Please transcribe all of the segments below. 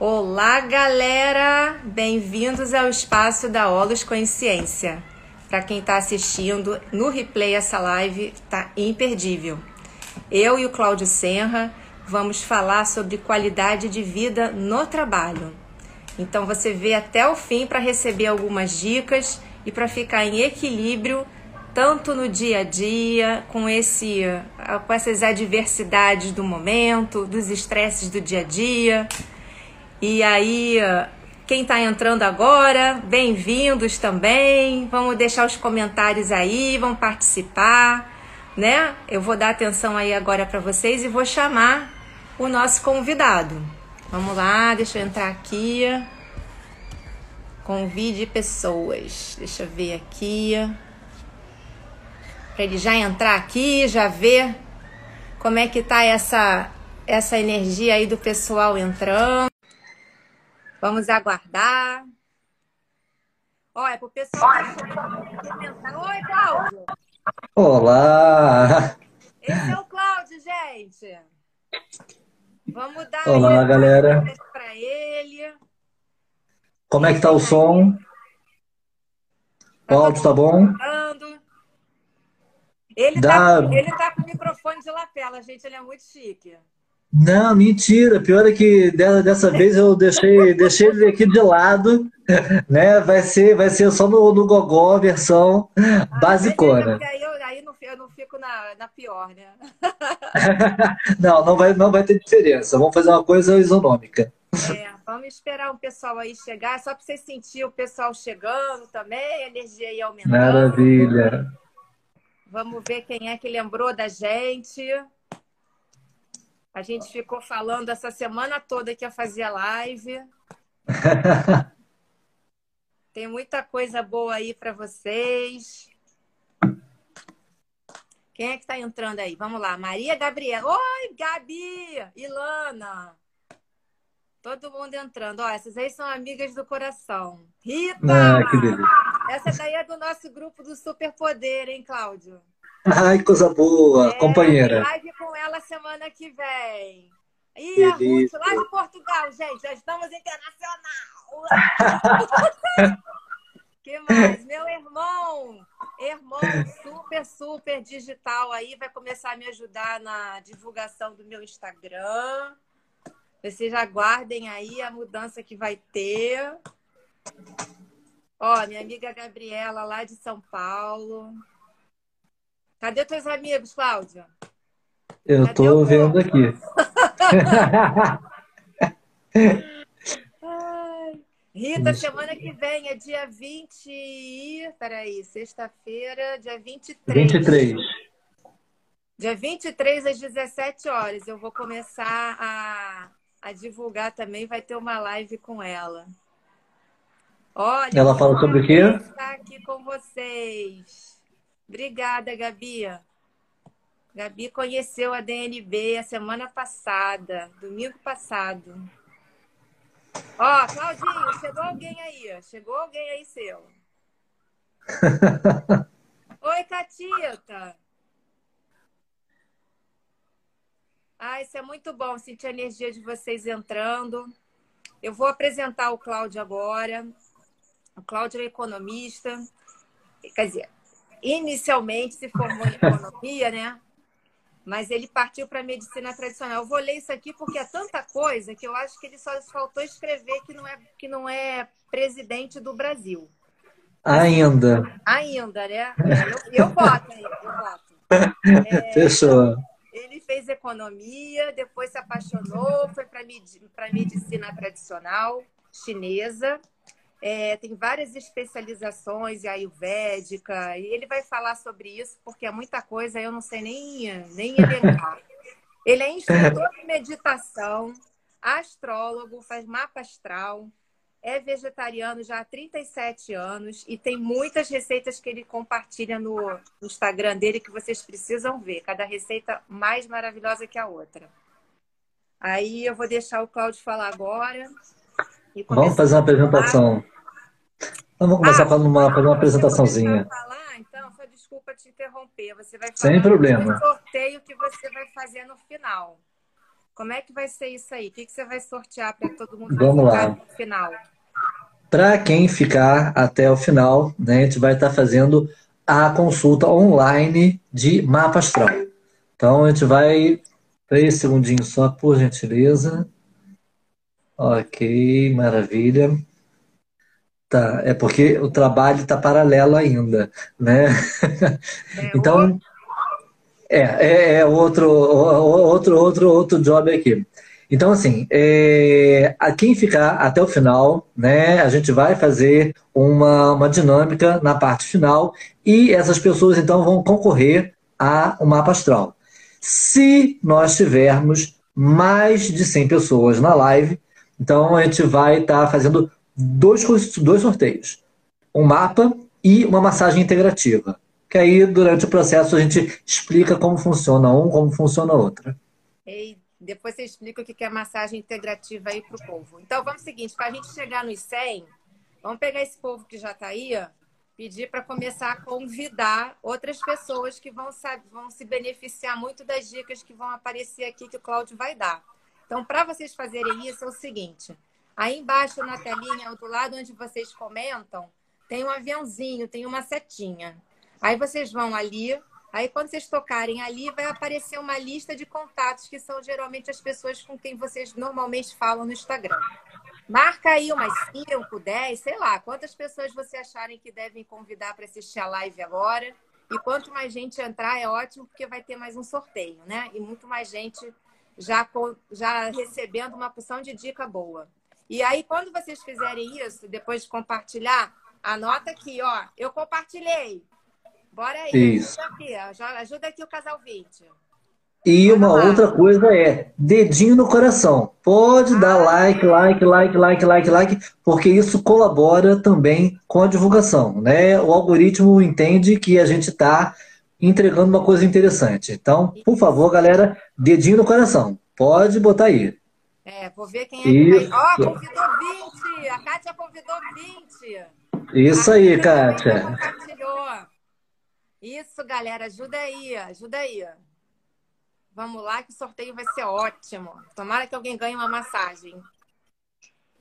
Olá, galera! Bem-vindos ao espaço da Olos Consciência. Para quem está assistindo no replay, essa live tá imperdível. Eu e o Cláudio Senra vamos falar sobre qualidade de vida no trabalho. Então você vê até o fim para receber algumas dicas e para ficar em equilíbrio tanto no dia a dia, com esse com essas adversidades do momento, dos estresses do dia a dia. E aí, quem está entrando agora, bem-vindos também. Vamos deixar os comentários aí, vamos participar, né? Eu vou dar atenção aí agora para vocês e vou chamar o nosso convidado. Vamos lá, deixa eu entrar aqui. Convide pessoas. Deixa eu ver aqui para ele já entrar aqui, já ver como é que tá essa essa energia aí do pessoal entrando. Vamos aguardar. Olha, pro pessoal Oi, Cláudio. Olá. Esse é o Cláudio, gente. Vamos dar Olá, galera. para ele. Como é que tá o som? O áudio tá bom? Ele, tá, ele tá com o microfone de lapela, gente, ele é muito chique. Não, mentira. Pior é que dessa vez eu deixei, deixei ele aqui de lado, né? Vai ser, vai ser só no, no gogó versão ah, basicona. Aí, eu, aí não, eu não fico na, na pior, né? não, não vai, não vai ter diferença. Vamos fazer uma coisa isonômica. É, vamos esperar o pessoal aí chegar, só para você sentir o pessoal chegando também, a energia aí aumentando. Maravilha. Vamos ver quem é que lembrou da gente. A gente ficou falando essa semana toda que ia fazer live. Tem muita coisa boa aí para vocês. Quem é que está entrando aí? Vamos lá. Maria Gabriela. Oi, Gabi! Ilana. Todo mundo entrando. Ó, essas aí são amigas do coração. Rita! Ah. Essa daí é do nosso grupo do Superpoder, hein, Cláudio? Ai, coisa boa, é, companheira. Live com ela semana que vem. E a Ruth, lá de Portugal, gente, já estamos internacional. que mais? Meu irmão, irmão super, super digital aí, vai começar a me ajudar na divulgação do meu Instagram. Vocês aguardem aí a mudança que vai ter. Ó, minha amiga Gabriela, lá de São Paulo. Cadê teus amigos, Cláudia? Eu Cadê tô vendo aqui. Ai. Rita, semana que vem é dia 20. Peraí, sexta-feira, dia 23. 23. Dia 23 às 17 horas. Eu vou começar a, a divulgar também. Vai ter uma live com ela. Olha, ela fala sobre o quê? Está aqui com vocês. Obrigada, Gabi. Gabi conheceu a DNB a semana passada, domingo passado. Ó, Claudinho, chegou alguém aí? Chegou alguém aí seu? Oi, Catita. Ah, isso é muito bom, sentir a energia de vocês entrando. Eu vou apresentar o Cláudio agora. O Cláudio é economista, quer dizer, inicialmente se formou em economia, né? Mas ele partiu para a medicina tradicional. Eu vou ler isso aqui porque é tanta coisa que eu acho que ele só faltou escrever que não é, que não é presidente do Brasil. Ainda. Ainda, né? Eu, eu boto aí, eu boto. É, Fechou. Ele fez economia, depois se apaixonou, foi para a medicina tradicional chinesa é, tem várias especializações ayurvédica, e ele vai falar sobre isso, porque é muita coisa, eu não sei nem, nem elencar. Ele é instrutor de meditação, astrólogo, faz mapa astral, é vegetariano já há 37 anos e tem muitas receitas que ele compartilha no Instagram dele que vocês precisam ver. Cada receita mais maravilhosa que a outra. Aí eu vou deixar o Cláudio falar agora. Vamos fazer uma apresentação. Vamos começar ah, uma, fazer uma apresentaçãozinha. Falar, então, só desculpa te interromper. Você vai falar Sem problema. sorteio que você vai fazer no final. Como é que vai ser isso aí? O que, que você vai sortear para todo mundo Vamos lá. no final? Para quem ficar até o final, né, a gente vai estar tá fazendo a consulta online de mapa astral. Então a gente vai. Três segundinhos só, por gentileza. Ok, maravilha. Tá, é porque o trabalho está paralelo ainda, né? É então, é, é, é, outro, outro, outro, outro job aqui. Então, assim, é, a quem ficar até o final, né, a gente vai fazer uma, uma dinâmica na parte final e essas pessoas, então, vão concorrer a um mapa astral. Se nós tivermos mais de 100 pessoas na live, então a gente vai estar tá fazendo dois, dois sorteios. Um mapa e uma massagem integrativa que aí durante o processo a gente explica como funciona um, como funciona outro. E depois você explica o que é massagem integrativa aí para o povo. Então vamos seguinte, para a gente chegar nos 100, vamos pegar esse povo que já está aí, pedir para começar a convidar outras pessoas que vão, sabe, vão se beneficiar muito das dicas que vão aparecer aqui que o Cláudio vai dar. Então, para vocês fazerem isso, é o seguinte: aí embaixo na telinha, do lado onde vocês comentam, tem um aviãozinho, tem uma setinha. Aí vocês vão ali, aí quando vocês tocarem ali, vai aparecer uma lista de contatos, que são geralmente as pessoas com quem vocês normalmente falam no Instagram. Marca aí umas 5, 10, sei lá, quantas pessoas você acharem que devem convidar para assistir a live agora. E quanto mais gente entrar, é ótimo, porque vai ter mais um sorteio, né? E muito mais gente já, já recebendo uma porção de dica boa. E aí, quando vocês fizerem isso, depois de compartilhar, anota aqui, ó. Eu compartilhei. Bora aí, Isso. ajuda aqui, ajuda aqui o casal 20. E uma outra coisa é dedinho no coração. Pode ah, dar like, like, like, like, like, like, porque isso colabora também com a divulgação, né? O algoritmo entende que a gente está entregando uma coisa interessante. Então, por favor, galera, dedinho no coração. Pode botar aí. É, vou ver quem é que vai. Ó, oh, convidou 20! A Kátia convidou 20! Isso aí, Kátia. Compartilhou. Isso, galera, ajuda aí, ajuda aí. Vamos lá que o sorteio vai ser ótimo. Tomara que alguém ganhe uma massagem.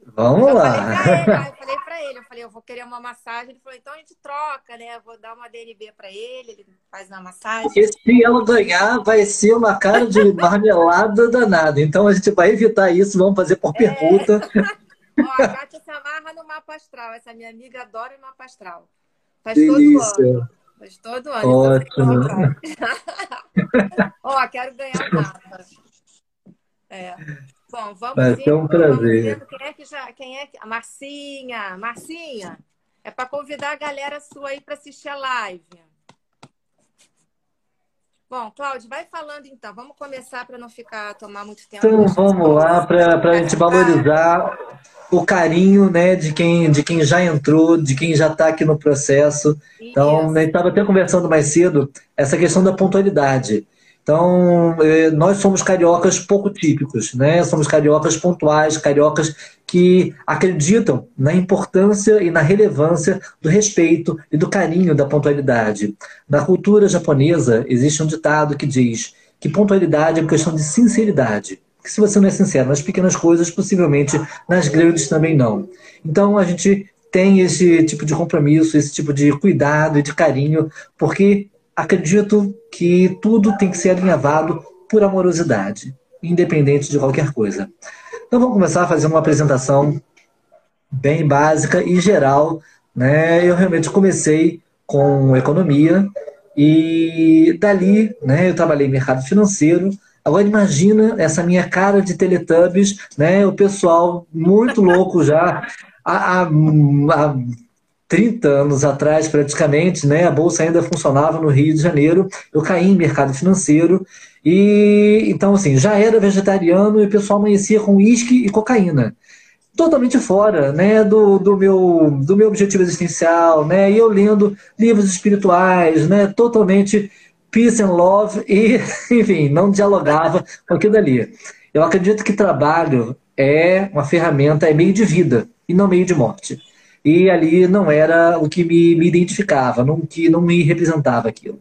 Vamos eu lá. Falei ele, eu falei pra ele, eu falei, eu vou querer uma massagem. Ele falou, então a gente troca, né? Eu vou dar uma DNB pra ele, ele faz uma massagem. Porque se ela ganhar, vai ser uma cara de marmelada danada. Então a gente vai evitar isso, vamos fazer por é. pergunta. Ó, a Kátia se amarra no mapa astral. Essa minha amiga adora o mapa astral. Faz Delícia. todo ano. Mas todo ano. Ótimo. Ó, quero ganhar o mapa. É. Bom, vamos Vai ser um prazer. Quem é que já. Quem é que. A Marcinha. Marcinha, é para convidar a galera sua aí para assistir a live. Bom, Cláudio, vai falando então. Vamos começar para não ficar tomar muito tempo. Então vamos lá para a gente valorizar o carinho, né, de quem de quem já entrou, de quem já está aqui no processo. Então, estava até conversando mais cedo essa questão da pontualidade. Então, eh, nós somos cariocas pouco típicos, né? Somos cariocas pontuais, cariocas que acreditam na importância e na relevância do respeito e do carinho da pontualidade. Na cultura japonesa, existe um ditado que diz que pontualidade é uma questão de sinceridade. Que se você não é sincero nas pequenas coisas, possivelmente nas grandes também não. Então, a gente tem esse tipo de compromisso, esse tipo de cuidado e de carinho, porque acredito que tudo tem que ser alinhavado por amorosidade, independente de qualquer coisa. Então vamos começar a fazer uma apresentação bem básica e geral. Né? Eu realmente comecei com economia e dali né, eu trabalhei em mercado financeiro. Agora imagina essa minha cara de Teletubbies, né? o pessoal muito louco já. A, a, a 30 anos atrás, praticamente, né, a bolsa ainda funcionava no Rio de Janeiro. Eu caí em mercado financeiro e então assim já era vegetariano e o pessoal amanhecia com uísque e cocaína, totalmente fora, né, do, do meu do meu objetivo existencial, né, e eu lendo livros espirituais, né, totalmente peace and love e enfim não dialogava com aquilo ali. Eu acredito que trabalho é uma ferramenta, é meio de vida e não meio de morte e ali não era o que me, me identificava, não, que não me representava aquilo.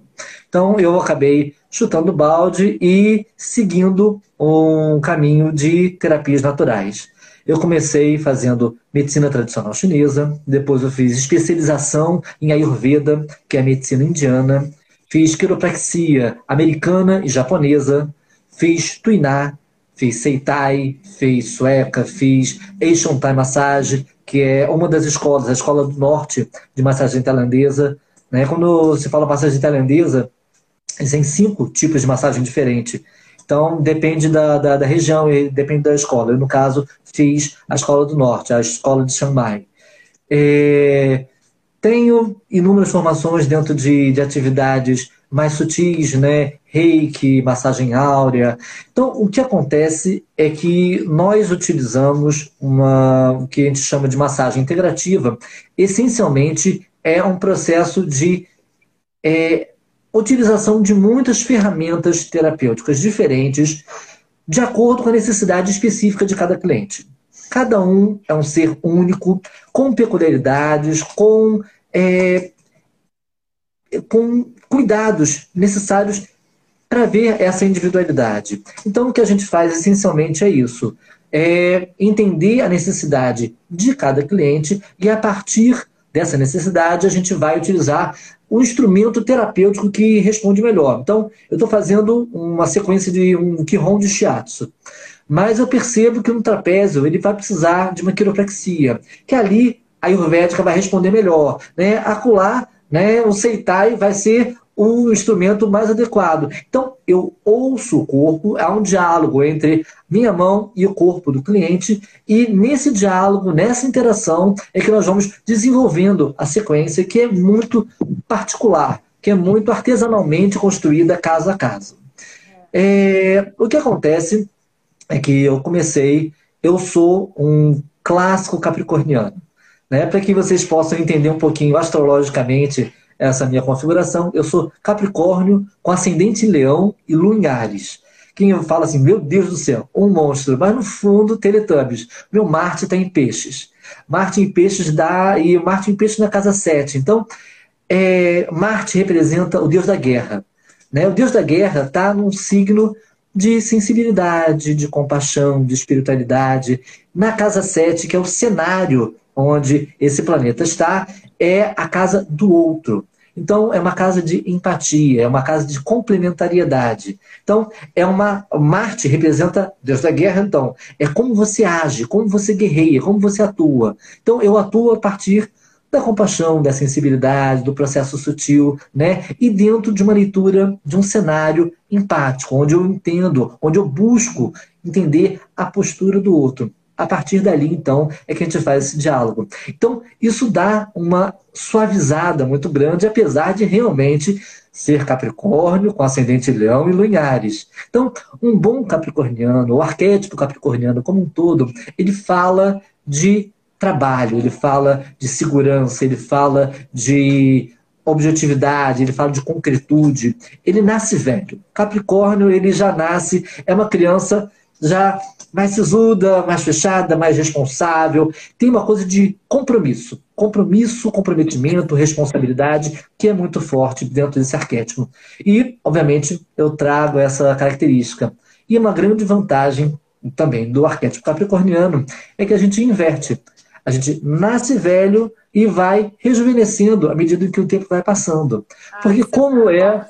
Então eu acabei chutando balde e seguindo um caminho de terapias naturais. Eu comecei fazendo medicina tradicional chinesa, depois eu fiz especialização em Ayurveda, que é medicina indiana, fiz quiropraxia americana e japonesa, fiz tuiná, fiz seitai, fiz sueca, fiz Thai Massage, que é uma das escolas, a escola do norte de massagem tailandesa. Né? Quando se fala massagem tailandesa, existem cinco tipos de massagem diferente. Então, depende da, da, da, região e depende da escola. Eu, no caso, fiz a Escola do Norte, a Escola de Chiang Mai. É, tenho inúmeras formações dentro de, de atividades mais sutis, né? Reiki, massagem áurea. Então, o que acontece é que nós utilizamos uma, o que a gente chama de massagem integrativa. Essencialmente, é um processo de é, utilização de muitas ferramentas terapêuticas diferentes de acordo com a necessidade específica de cada cliente. Cada um é um ser único, com peculiaridades, com, é, com cuidados necessários para ver essa individualidade. Então, o que a gente faz essencialmente é isso: é entender a necessidade de cada cliente e, a partir dessa necessidade, a gente vai utilizar o instrumento terapêutico que responde melhor. Então, eu estou fazendo uma sequência de um Quirón de Shiatsu. Mas eu percebo que no trapézio ele vai precisar de uma quiropraxia, que ali a Ayurvédica vai responder melhor. Né? Acular, né, o Seitai vai ser o instrumento mais adequado. Então, eu ouço o corpo, há um diálogo entre minha mão e o corpo do cliente, e nesse diálogo, nessa interação, é que nós vamos desenvolvendo a sequência que é muito particular, que é muito artesanalmente construída caso a caso. É, o que acontece é que eu comecei, eu sou um clássico capricorniano. Né? Para que vocês possam entender um pouquinho astrologicamente essa minha configuração. Eu sou Capricórnio com ascendente Leão e Lua em Ares. Quem fala assim, meu Deus do céu, um monstro, mas no fundo, Teletubbies. Meu Marte está em peixes. Marte em peixes dá. E Marte em peixes na casa 7. Então, é, Marte representa o deus da guerra. Né? O deus da guerra está num signo de sensibilidade, de compaixão, de espiritualidade. Na casa 7, que é o cenário onde esse planeta está, é a casa do outro. Então, é uma casa de empatia, é uma casa de complementariedade. Então, é uma. Marte representa Deus da guerra, então. É como você age, como você guerreia, como você atua. Então, eu atuo a partir da compaixão, da sensibilidade, do processo sutil, né? E dentro de uma leitura de um cenário empático, onde eu entendo, onde eu busco entender a postura do outro. A partir dali, então, é que a gente faz esse diálogo. Então, isso dá uma suavizada muito grande, apesar de realmente ser Capricórnio, com ascendente Leão e Lunhares. Então, um bom capricorniano, o arquétipo capricorniano como um todo, ele fala de trabalho, ele fala de segurança, ele fala de objetividade, ele fala de concretude. Ele nasce velho. Capricórnio, ele já nasce, é uma criança já mais sisuda, mais fechada, mais responsável. Tem uma coisa de compromisso. Compromisso, comprometimento, responsabilidade, que é muito forte dentro desse arquétipo. E, obviamente, eu trago essa característica. E uma grande vantagem também do arquétipo capricorniano é que a gente inverte. A gente nasce velho e vai rejuvenescendo à medida que o tempo vai passando. Ah, Porque é como é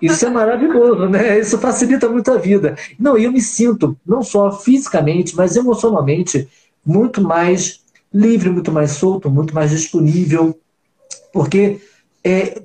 isso é maravilhoso, né? Isso facilita muito a vida. Não, eu me sinto, não só fisicamente, mas emocionalmente, muito mais livre, muito mais solto, muito mais disponível. Porque, é,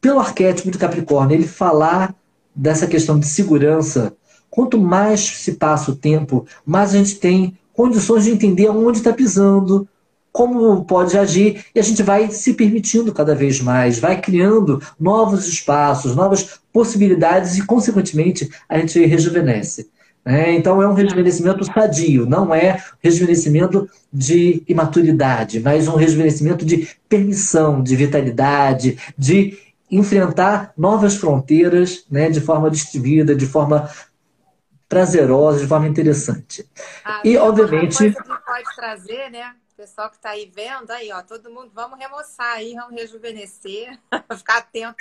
pelo arquétipo de Capricórnio, ele falar dessa questão de segurança, quanto mais se passa o tempo, mais a gente tem condições de entender aonde está pisando, como pode agir, e a gente vai se permitindo cada vez mais, vai criando novos espaços, novas possibilidades e, consequentemente, a gente rejuvenesce. Né? Então, é um rejuvenescimento sadio, não é rejuvenescimento de imaturidade, mas um rejuvenescimento de permissão, de vitalidade, de enfrentar novas fronteiras né, de forma distribuída, de forma prazerosa, de forma interessante. Ah, e, obviamente. Coisa que pode trazer, né? Pessoal que está aí vendo, aí, ó, todo mundo, vamos remoçar aí, vamos rejuvenescer, ficar atento.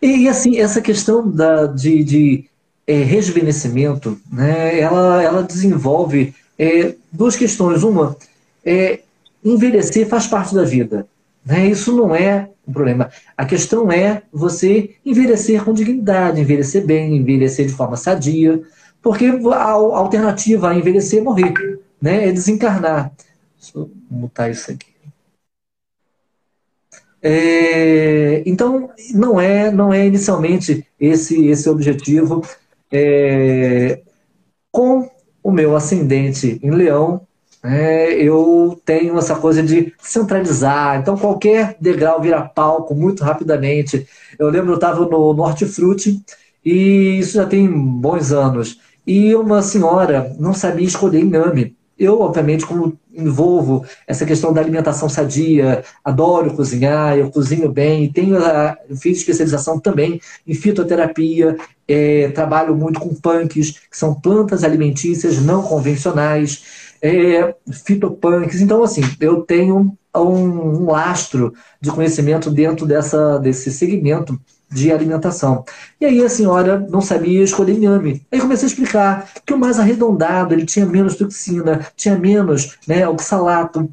E, e assim, essa questão da, de, de é, rejuvenescimento, né, ela, ela desenvolve é, duas questões. Uma, é, envelhecer faz parte da vida. Né? Isso não é um problema. A questão é você envelhecer com dignidade, envelhecer bem, envelhecer de forma sadia, porque a alternativa a envelhecer é morrer, né? é desencarnar. Deixa eu mutar isso aqui. É, então, não é, não é inicialmente esse, esse objetivo. É, com o meu ascendente em Leão, é, eu tenho essa coisa de centralizar. Então, qualquer degrau vira palco muito rapidamente. Eu lembro, eu estava no Norte Frute, e isso já tem bons anos. E uma senhora não sabia escolher inhame. Eu, obviamente, como envolvo essa questão da alimentação sadia, adoro cozinhar, eu cozinho bem, tenho a, fiz especialização também em fitoterapia, é, trabalho muito com punks, que são plantas alimentícias não convencionais é, fitopunks. Então, assim, eu tenho um, um lastro de conhecimento dentro dessa, desse segmento de alimentação. E aí a senhora não sabia escolher inhame. Aí comecei a explicar que o mais arredondado, ele tinha menos toxina, tinha menos né, oxalato.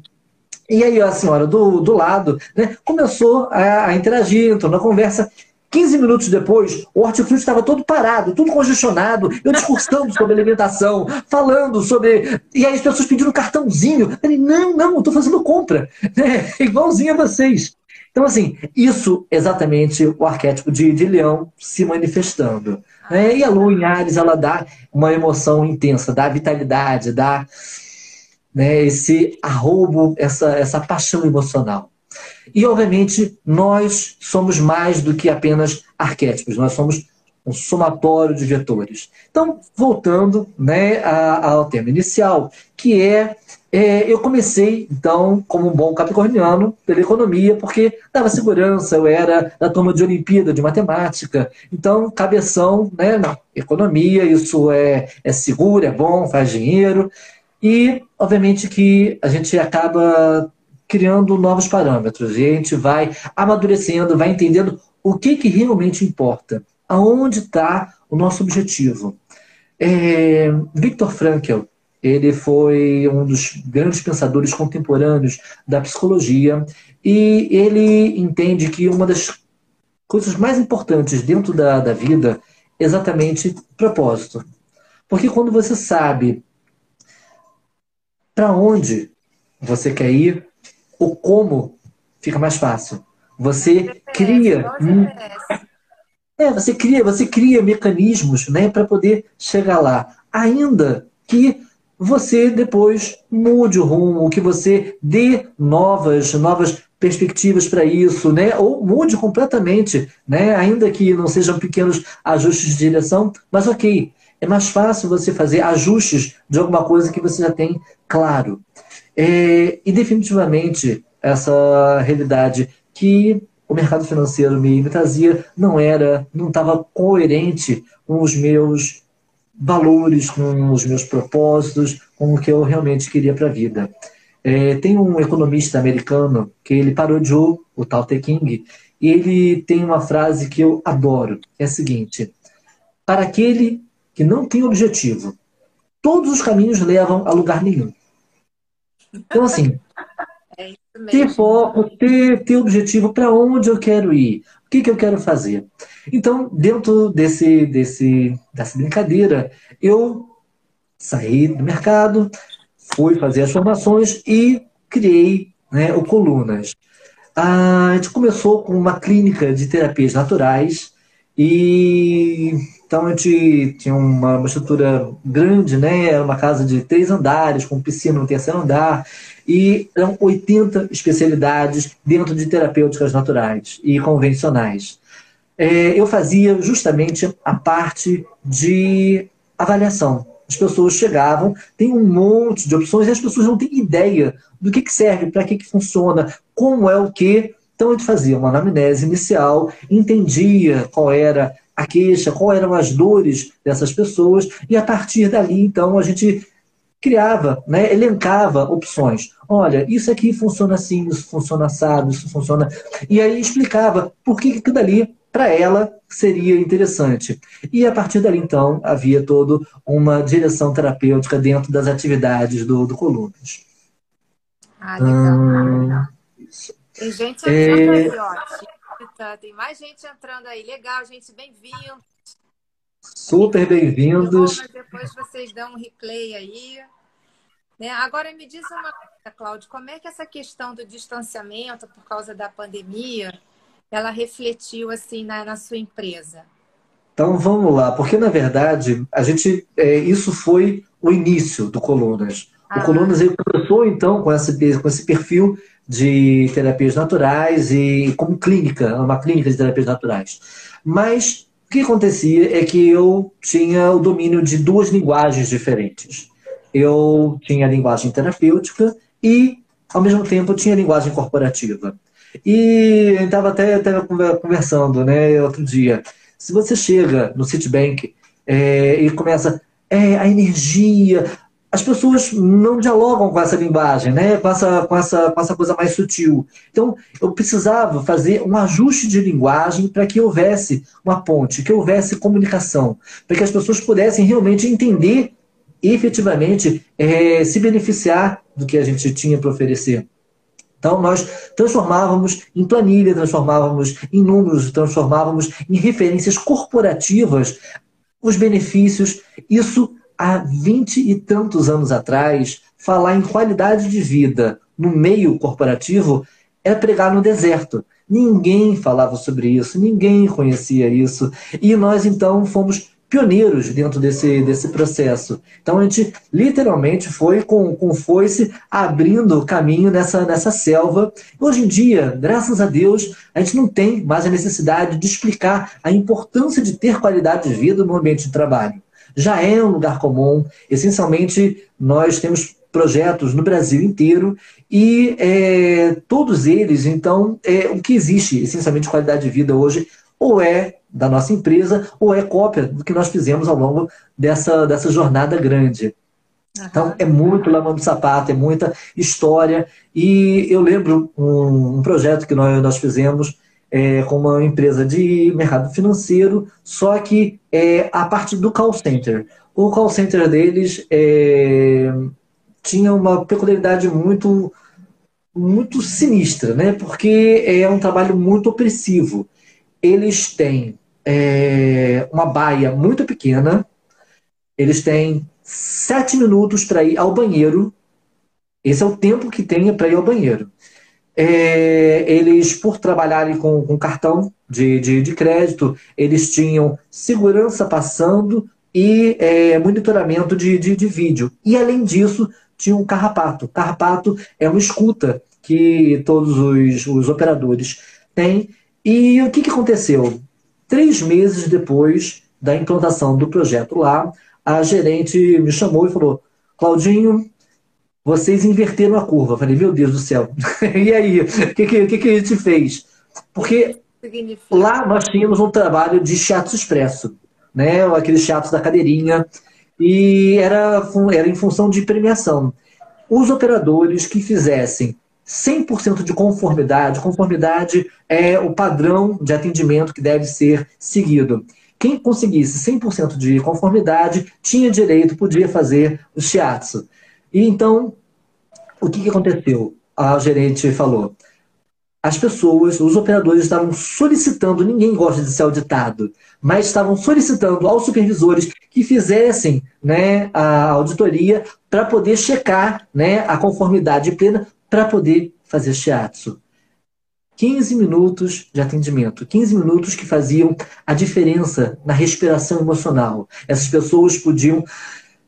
E aí a senhora do, do lado né, começou a, a interagir, entrou na conversa. 15 minutos depois, o hortifruti estava todo parado, tudo congestionado, eu discursando sobre alimentação, falando sobre. E aí as pessoas pedindo cartãozinho. Eu falei, não, não, estou fazendo compra. É, igualzinho a vocês. Então, assim, isso exatamente o arquétipo de, de leão se manifestando. É, e a lua em Ares, ela dá uma emoção intensa, dá vitalidade, dá né, esse arrobo, essa, essa paixão emocional. E, obviamente, nós somos mais do que apenas arquétipos, nós somos um somatório de vetores. Então, voltando né, ao tema inicial, que é, é, eu comecei, então, como um bom capricorniano, pela economia, porque dava segurança, eu era da turma de Olimpíada de Matemática, então, cabeção, né, economia, isso é, é seguro, é bom, faz dinheiro, e, obviamente, que a gente acaba criando novos parâmetros. E a gente vai amadurecendo, vai entendendo o que, que realmente importa, aonde está o nosso objetivo. É, Viktor Frankl, ele foi um dos grandes pensadores contemporâneos da psicologia e ele entende que uma das coisas mais importantes dentro da, da vida é exatamente propósito. Porque quando você sabe para onde você quer ir, o como fica mais fácil. Você cria. É, você cria, você cria mecanismos né, para poder chegar lá. Ainda que você depois mude o rumo, que você dê novas, novas perspectivas para isso, né? Ou mude completamente, né? Ainda que não sejam pequenos ajustes de direção, mas ok, é mais fácil você fazer ajustes de alguma coisa que você já tem claro. É, e definitivamente essa realidade que o mercado financeiro me, me trazia não era, não estava coerente com os meus valores, com os meus propósitos, com o que eu realmente queria para a vida. É, tem um economista americano que ele parodiou o Tao Te King e ele tem uma frase que eu adoro. É a seguinte: para aquele que não tem objetivo, todos os caminhos levam a lugar nenhum. Então, assim, é ter foco, ter, ter objetivo para onde eu quero ir, o que, que eu quero fazer. Então, dentro desse, desse, dessa brincadeira, eu saí do mercado, fui fazer as formações e criei né, o Colunas. A gente começou com uma clínica de terapias naturais e então a gente tinha uma, uma estrutura grande, né? Era uma casa de três andares, com piscina no terceiro andar, e eram 80 especialidades dentro de terapêuticas naturais e convencionais. É, eu fazia justamente a parte de avaliação. As pessoas chegavam, tem um monte de opções e as pessoas não têm ideia do que, que serve, para que, que funciona, como é o que. Então a gente fazia uma anamnese inicial, entendia qual era a queixa, quais eram as dores dessas pessoas, e a partir dali, então, a gente criava, né, elencava opções. Olha, isso aqui funciona assim, isso funciona assado, isso funciona. E aí explicava por que aquilo dali, para ela, seria interessante. E a partir dali, então, havia toda uma direção terapêutica dentro das atividades do, do Colunas. Ah, legal. Hum, Tem gente entrando é... aí, ó. Tem mais gente entrando aí. Legal, gente, bem-vindo. Super bem-vindos. Depois vocês dão um replay aí. Né? Agora me diz uma coisa, Cláudio, como é que essa questão do distanciamento por causa da pandemia, ela refletiu assim na, na sua empresa? Então vamos lá, porque na verdade a gente é, isso foi o início do Colunas. Ah. O Colunas ele começou então com esse, com esse perfil de terapias naturais e como clínica, uma clínica de terapias naturais. Mas o que acontecia é que eu tinha o domínio de duas linguagens diferentes eu tinha linguagem terapêutica e, ao mesmo tempo, tinha linguagem corporativa. E eu estava até, até conversando né, outro dia. Se você chega no Citibank é, e começa é, a energia, as pessoas não dialogam com essa linguagem, né? com, essa, com, essa, com essa coisa mais sutil. Então, eu precisava fazer um ajuste de linguagem para que houvesse uma ponte, que houvesse comunicação, para que as pessoas pudessem realmente entender efetivamente é, se beneficiar do que a gente tinha para oferecer. Então, nós transformávamos em planilha, transformávamos em números, transformávamos em referências corporativas os benefícios. Isso há vinte e tantos anos atrás, falar em qualidade de vida no meio corporativo era pregar no deserto. Ninguém falava sobre isso, ninguém conhecia isso. E nós então fomos pioneiros dentro desse, desse processo. Então a gente literalmente foi com, com foice abrindo caminho nessa, nessa selva. Hoje em dia, graças a Deus, a gente não tem mais a necessidade de explicar a importância de ter qualidade de vida no ambiente de trabalho. Já é um lugar comum, essencialmente nós temos projetos no Brasil inteiro e é, todos eles, então, é, o que existe essencialmente de qualidade de vida hoje ou é da nossa empresa ou é cópia do que nós fizemos ao longo dessa, dessa jornada grande. Uhum. Então, é muito lavando sapato, é muita história. E eu lembro um, um projeto que nós, nós fizemos é, com uma empresa de mercado financeiro, só que é a parte do call center. O call center deles é, tinha uma peculiaridade muito, muito sinistra, né? porque é um trabalho muito opressivo. Eles têm é, uma baia muito pequena. Eles têm sete minutos para ir ao banheiro. Esse é o tempo que tem para ir ao banheiro. É, eles, por trabalharem com, com cartão de, de, de, crédito, eles tinham segurança passando e é, monitoramento de, de, de, vídeo. E, além disso, tinha um carrapato. Carrapato é uma escuta que todos os, os operadores têm. E o que, que aconteceu? Três meses depois da implantação do projeto lá, a gerente me chamou e falou: Claudinho, vocês inverteram a curva. Eu falei: Meu Deus do céu. e aí, o que, que, que, a gente fez? Porque lá nós tínhamos um trabalho de chato expresso, né? aqueles chatos da cadeirinha, e era, era em função de premiação. Os operadores que fizessem 100% de conformidade. Conformidade é o padrão de atendimento que deve ser seguido. Quem conseguisse 100% de conformidade tinha direito, podia fazer o shiatsu. E então, o que, aconteceu? A gerente falou: as pessoas, os operadores estavam solicitando, ninguém gosta de ser auditado, mas estavam solicitando aos supervisores que fizessem né, a auditoria para poder checar né, a conformidade plena para poder fazer shiatsu. 15 minutos de atendimento, 15 minutos que faziam a diferença na respiração emocional. Essas pessoas podiam.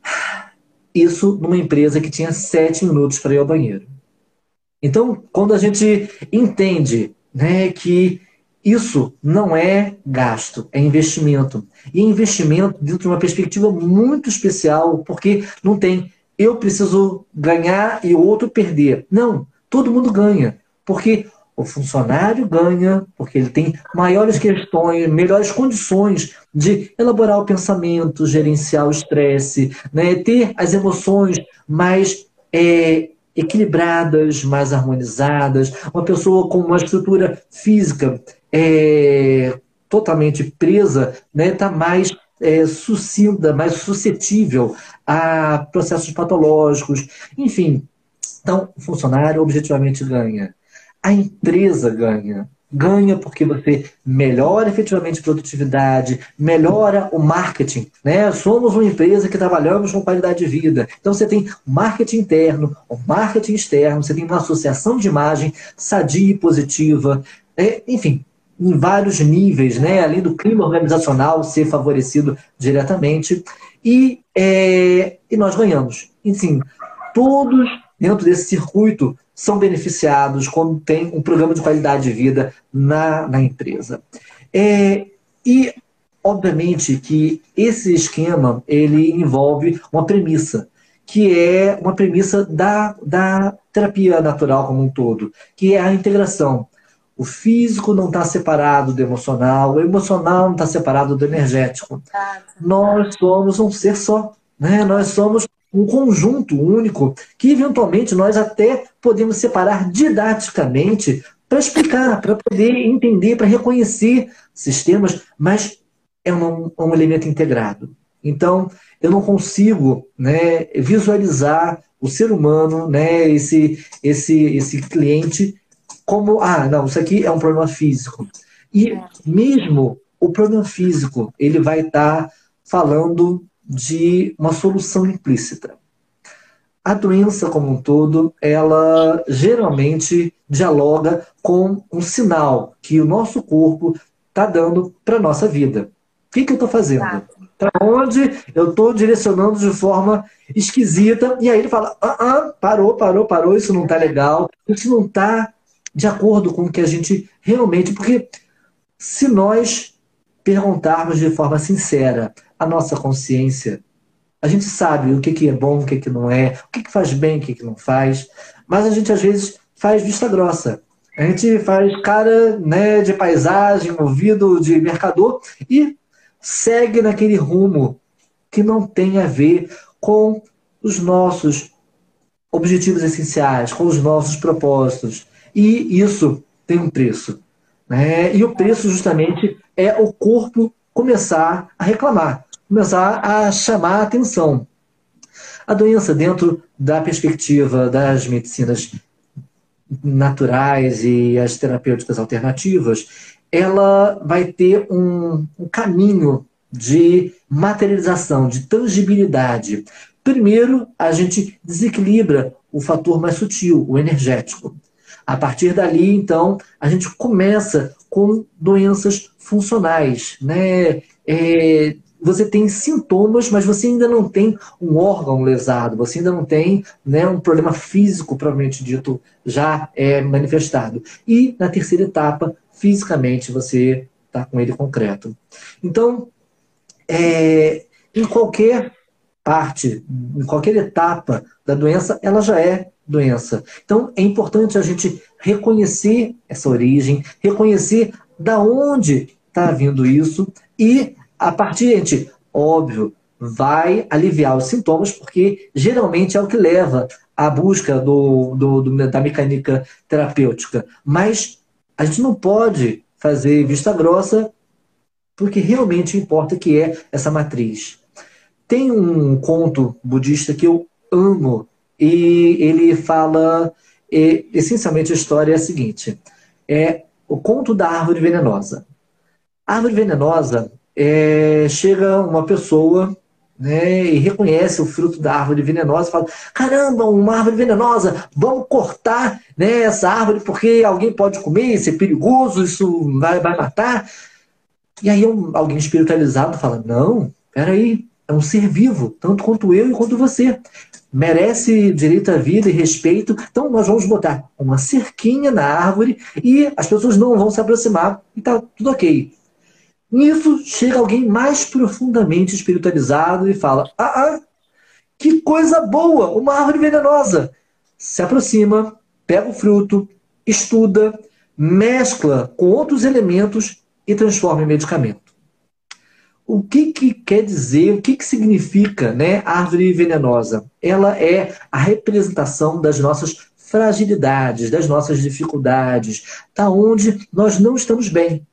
Isso numa empresa que tinha 7 minutos para ir ao banheiro. Então, quando a gente entende né, que isso não é gasto, é investimento. E é investimento dentro de uma perspectiva muito especial, porque não tem eu preciso ganhar e o outro perder. Não, todo mundo ganha. Porque o funcionário ganha porque ele tem maiores questões, melhores condições de elaborar o pensamento, gerenciar o estresse, né? ter as emoções mais é, equilibradas, mais harmonizadas. Uma pessoa com uma estrutura física é, totalmente presa está né? Tá mais é, sucinta, mais suscetível a processos patológicos. Enfim, então o funcionário objetivamente ganha a empresa ganha. Ganha porque você melhora efetivamente a produtividade, melhora o marketing. Né? Somos uma empresa que trabalhamos com qualidade de vida. Então você tem marketing interno, marketing externo, você tem uma associação de imagem sadia e positiva. É, enfim, em vários níveis, né? além do clima organizacional ser favorecido diretamente. E, é, e nós ganhamos. Enfim, todos dentro desse circuito são beneficiados quando tem um programa de qualidade de vida na, na empresa. É, e, obviamente, que esse esquema ele envolve uma premissa, que é uma premissa da, da terapia natural como um todo, que é a integração. O físico não está separado do emocional, o emocional não está separado do energético. Nós somos um ser só. Né? Nós somos um conjunto único que eventualmente nós até podemos separar didaticamente para explicar, para poder entender, para reconhecer sistemas, mas é um, um, elemento integrado. Então, eu não consigo né, visualizar o ser humano, né, esse, esse, esse cliente, como, ah, não, isso aqui é um problema físico. E mesmo o problema físico, ele vai estar tá falando de uma solução implícita. A doença como um todo, ela geralmente dialoga com um sinal que o nosso corpo está dando para a nossa vida. O que, que eu estou fazendo? Para onde eu estou direcionando de forma esquisita? E aí ele fala: ah, ah, parou, parou, parou, isso não está legal, isso não está de acordo com o que a gente realmente. Porque se nós perguntarmos de forma sincera a nossa consciência. A gente sabe o que, que é bom, o que, que não é, o que, que faz bem, o que, que não faz, mas a gente às vezes faz vista grossa. A gente faz cara né, de paisagem, ouvido de mercador e segue naquele rumo que não tem a ver com os nossos objetivos essenciais, com os nossos propósitos. E isso tem um preço. Né? E o preço, justamente, é o corpo começar a reclamar começar a chamar a atenção. A doença, dentro da perspectiva das medicinas naturais e as terapêuticas alternativas, ela vai ter um, um caminho de materialização, de tangibilidade. Primeiro, a gente desequilibra o fator mais sutil, o energético. A partir dali, então, a gente começa com doenças funcionais, né? É, você tem sintomas, mas você ainda não tem um órgão lesado, você ainda não tem né, um problema físico, propriamente dito, já é manifestado. E na terceira etapa, fisicamente, você está com ele concreto. Então, é, em qualquer parte, em qualquer etapa da doença, ela já é doença. Então, é importante a gente reconhecer essa origem, reconhecer da onde está vindo isso e a partir, gente, óbvio, vai aliviar os sintomas, porque geralmente é o que leva à busca do, do, do, da mecânica terapêutica. Mas a gente não pode fazer vista grossa, porque realmente importa que é essa matriz. Tem um conto budista que eu amo, e ele fala, e, essencialmente a história é a seguinte, é o conto da árvore venenosa. A árvore venenosa é, chega uma pessoa né, e reconhece o fruto da árvore venenosa e fala: caramba, uma árvore venenosa, vamos cortar né, essa árvore porque alguém pode comer, isso é perigoso, isso vai, vai matar. E aí um, alguém espiritualizado fala: não, peraí, é um ser vivo, tanto quanto eu e quanto você. Merece direito à vida e respeito, então nós vamos botar uma cerquinha na árvore e as pessoas não vão se aproximar e tá tudo ok. Nisso chega alguém mais profundamente espiritualizado e fala: Ah, ah que coisa boa! Uma árvore venenosa! Se aproxima, pega o fruto, estuda, mescla com outros elementos e transforma em medicamento. O que, que quer dizer, o que, que significa né, árvore venenosa? Ela é a representação das nossas fragilidades, das nossas dificuldades, da onde nós não estamos bem.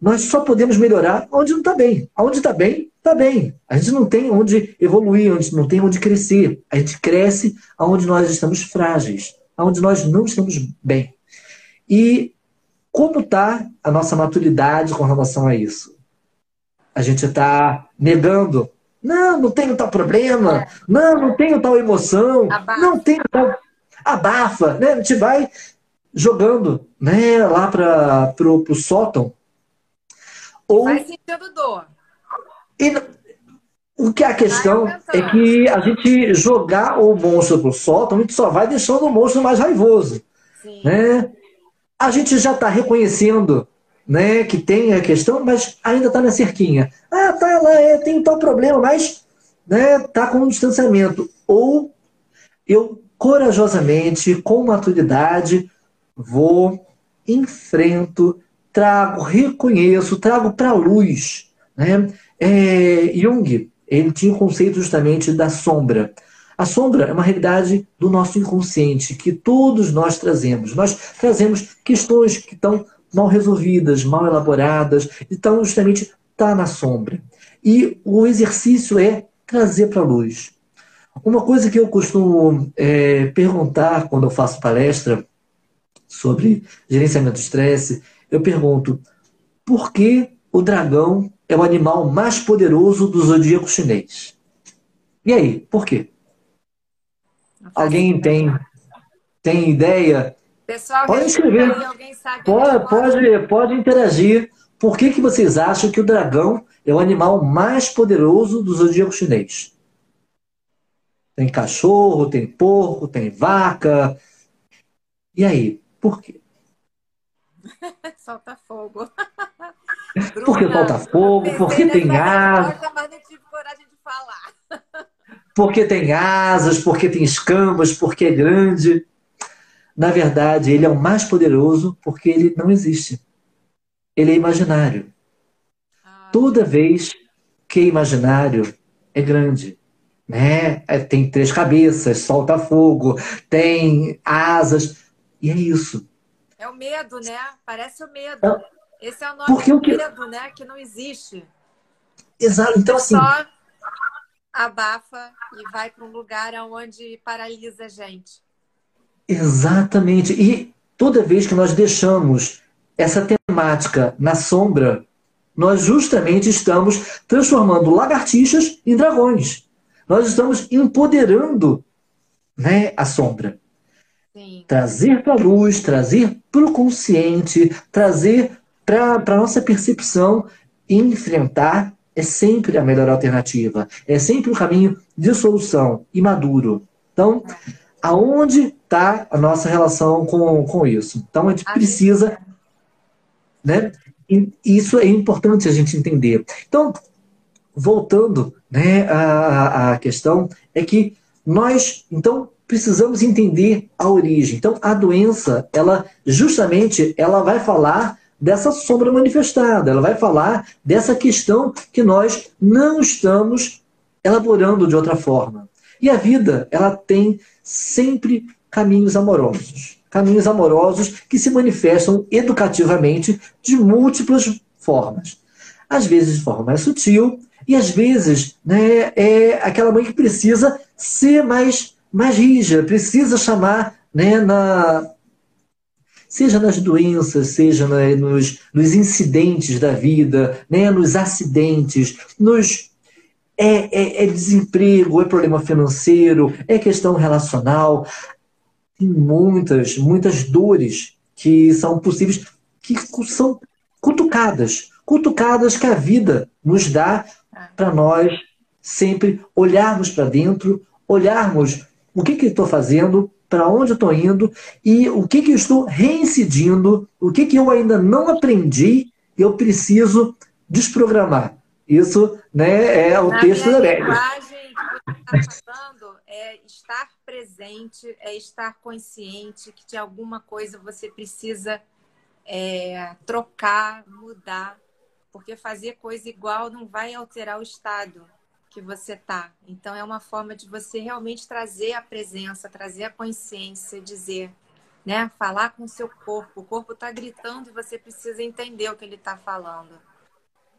Nós só podemos melhorar onde não está bem. Onde está bem, está bem. A gente não tem onde evoluir, onde não tem onde crescer. A gente cresce onde nós estamos frágeis, onde nós não estamos bem. E como está a nossa maturidade com relação a isso? A gente está negando. Não, não tenho tal problema. Não, não tenho tal emoção. Abafa. Não tenho tal. Abafa, né? A gente vai jogando né, lá para o sótão. Ou... Vai sentindo dor. E, o que é a questão é que a gente jogar o monstro para o sótão, a gente só vai deixando o monstro mais raivoso. Sim. Né? A gente já está reconhecendo né, que tem a questão, mas ainda está na cerquinha. Ah, tá lá, é, tem tal problema, mas né, tá com um distanciamento. Ou eu corajosamente, com maturidade, vou, enfrento, trago, reconheço, trago para a luz. Né? É, Jung, ele tinha o conceito justamente da sombra. A sombra é uma realidade do nosso inconsciente, que todos nós trazemos. Nós trazemos questões que estão mal resolvidas, mal elaboradas. Então, justamente, está na sombra. E o exercício é trazer para a luz. Uma coisa que eu costumo é, perguntar quando eu faço palestra sobre gerenciamento de estresse, eu pergunto por que o dragão é o animal mais poderoso do zodíaco chinês? E aí, por quê? Alguém tem, tem ideia Pessoal, pode escrever. Pode, pode, pode interagir. Por que, que vocês acham que o dragão é o animal mais poderoso do zodíaco chinês? Tem cachorro, tem porco, tem vaca. E aí, por quê? solta fogo. Por que solta fogo? Porque tem asas. Porque tem asas, porque tem escamas, porque é grande. Na verdade, ele é o mais poderoso porque ele não existe. Ele é imaginário. Toda vez que é imaginário, é grande. Né? É, tem três cabeças, solta fogo, tem asas. E é isso. É o medo, né? Parece o medo. É. Esse é o nome Porque do que... medo, né? Que não existe. Exato. Então, assim. Só abafa e vai para um lugar onde paralisa a gente. Exatamente. E toda vez que nós deixamos essa temática na sombra, nós justamente estamos transformando lagartixas em dragões. Nós estamos empoderando né, a sombra. Sim. Trazer para a luz, trazer para o consciente, trazer para a nossa percepção e enfrentar é sempre a melhor alternativa. É sempre o caminho de solução e maduro. Então, aonde está a nossa relação com, com isso. Então, a gente precisa. Né? E isso é importante a gente entender. Então, voltando né, à, à questão, é que nós, então, precisamos entender a origem. Então, a doença, ela justamente, ela vai falar dessa sombra manifestada, ela vai falar dessa questão que nós não estamos elaborando de outra forma. E a vida, ela tem sempre caminhos amorosos. Caminhos amorosos que se manifestam educativamente de múltiplas formas. Às vezes de forma mais sutil, e às vezes né, é aquela mãe que precisa ser mais, mais rígida, precisa chamar né, na, seja nas doenças, seja né, nos, nos incidentes da vida, né, nos acidentes, nos é, é, é desemprego, é problema financeiro, é questão relacional. Tem muitas, muitas dores que são possíveis, que são cutucadas. Cutucadas que a vida nos dá para nós sempre olharmos para dentro, olharmos o que, que estou fazendo, para onde estou indo e o que, que estou reincidindo, o que, que eu ainda não aprendi eu preciso desprogramar. Isso né, é o Na texto da Bíblia. A que você está falando é estar presente, é estar consciente que de alguma coisa você precisa é, trocar, mudar, porque fazer coisa igual não vai alterar o estado que você tá. Então é uma forma de você realmente trazer a presença, trazer a consciência, dizer, né, falar com o seu corpo. O corpo está gritando e você precisa entender o que ele está falando.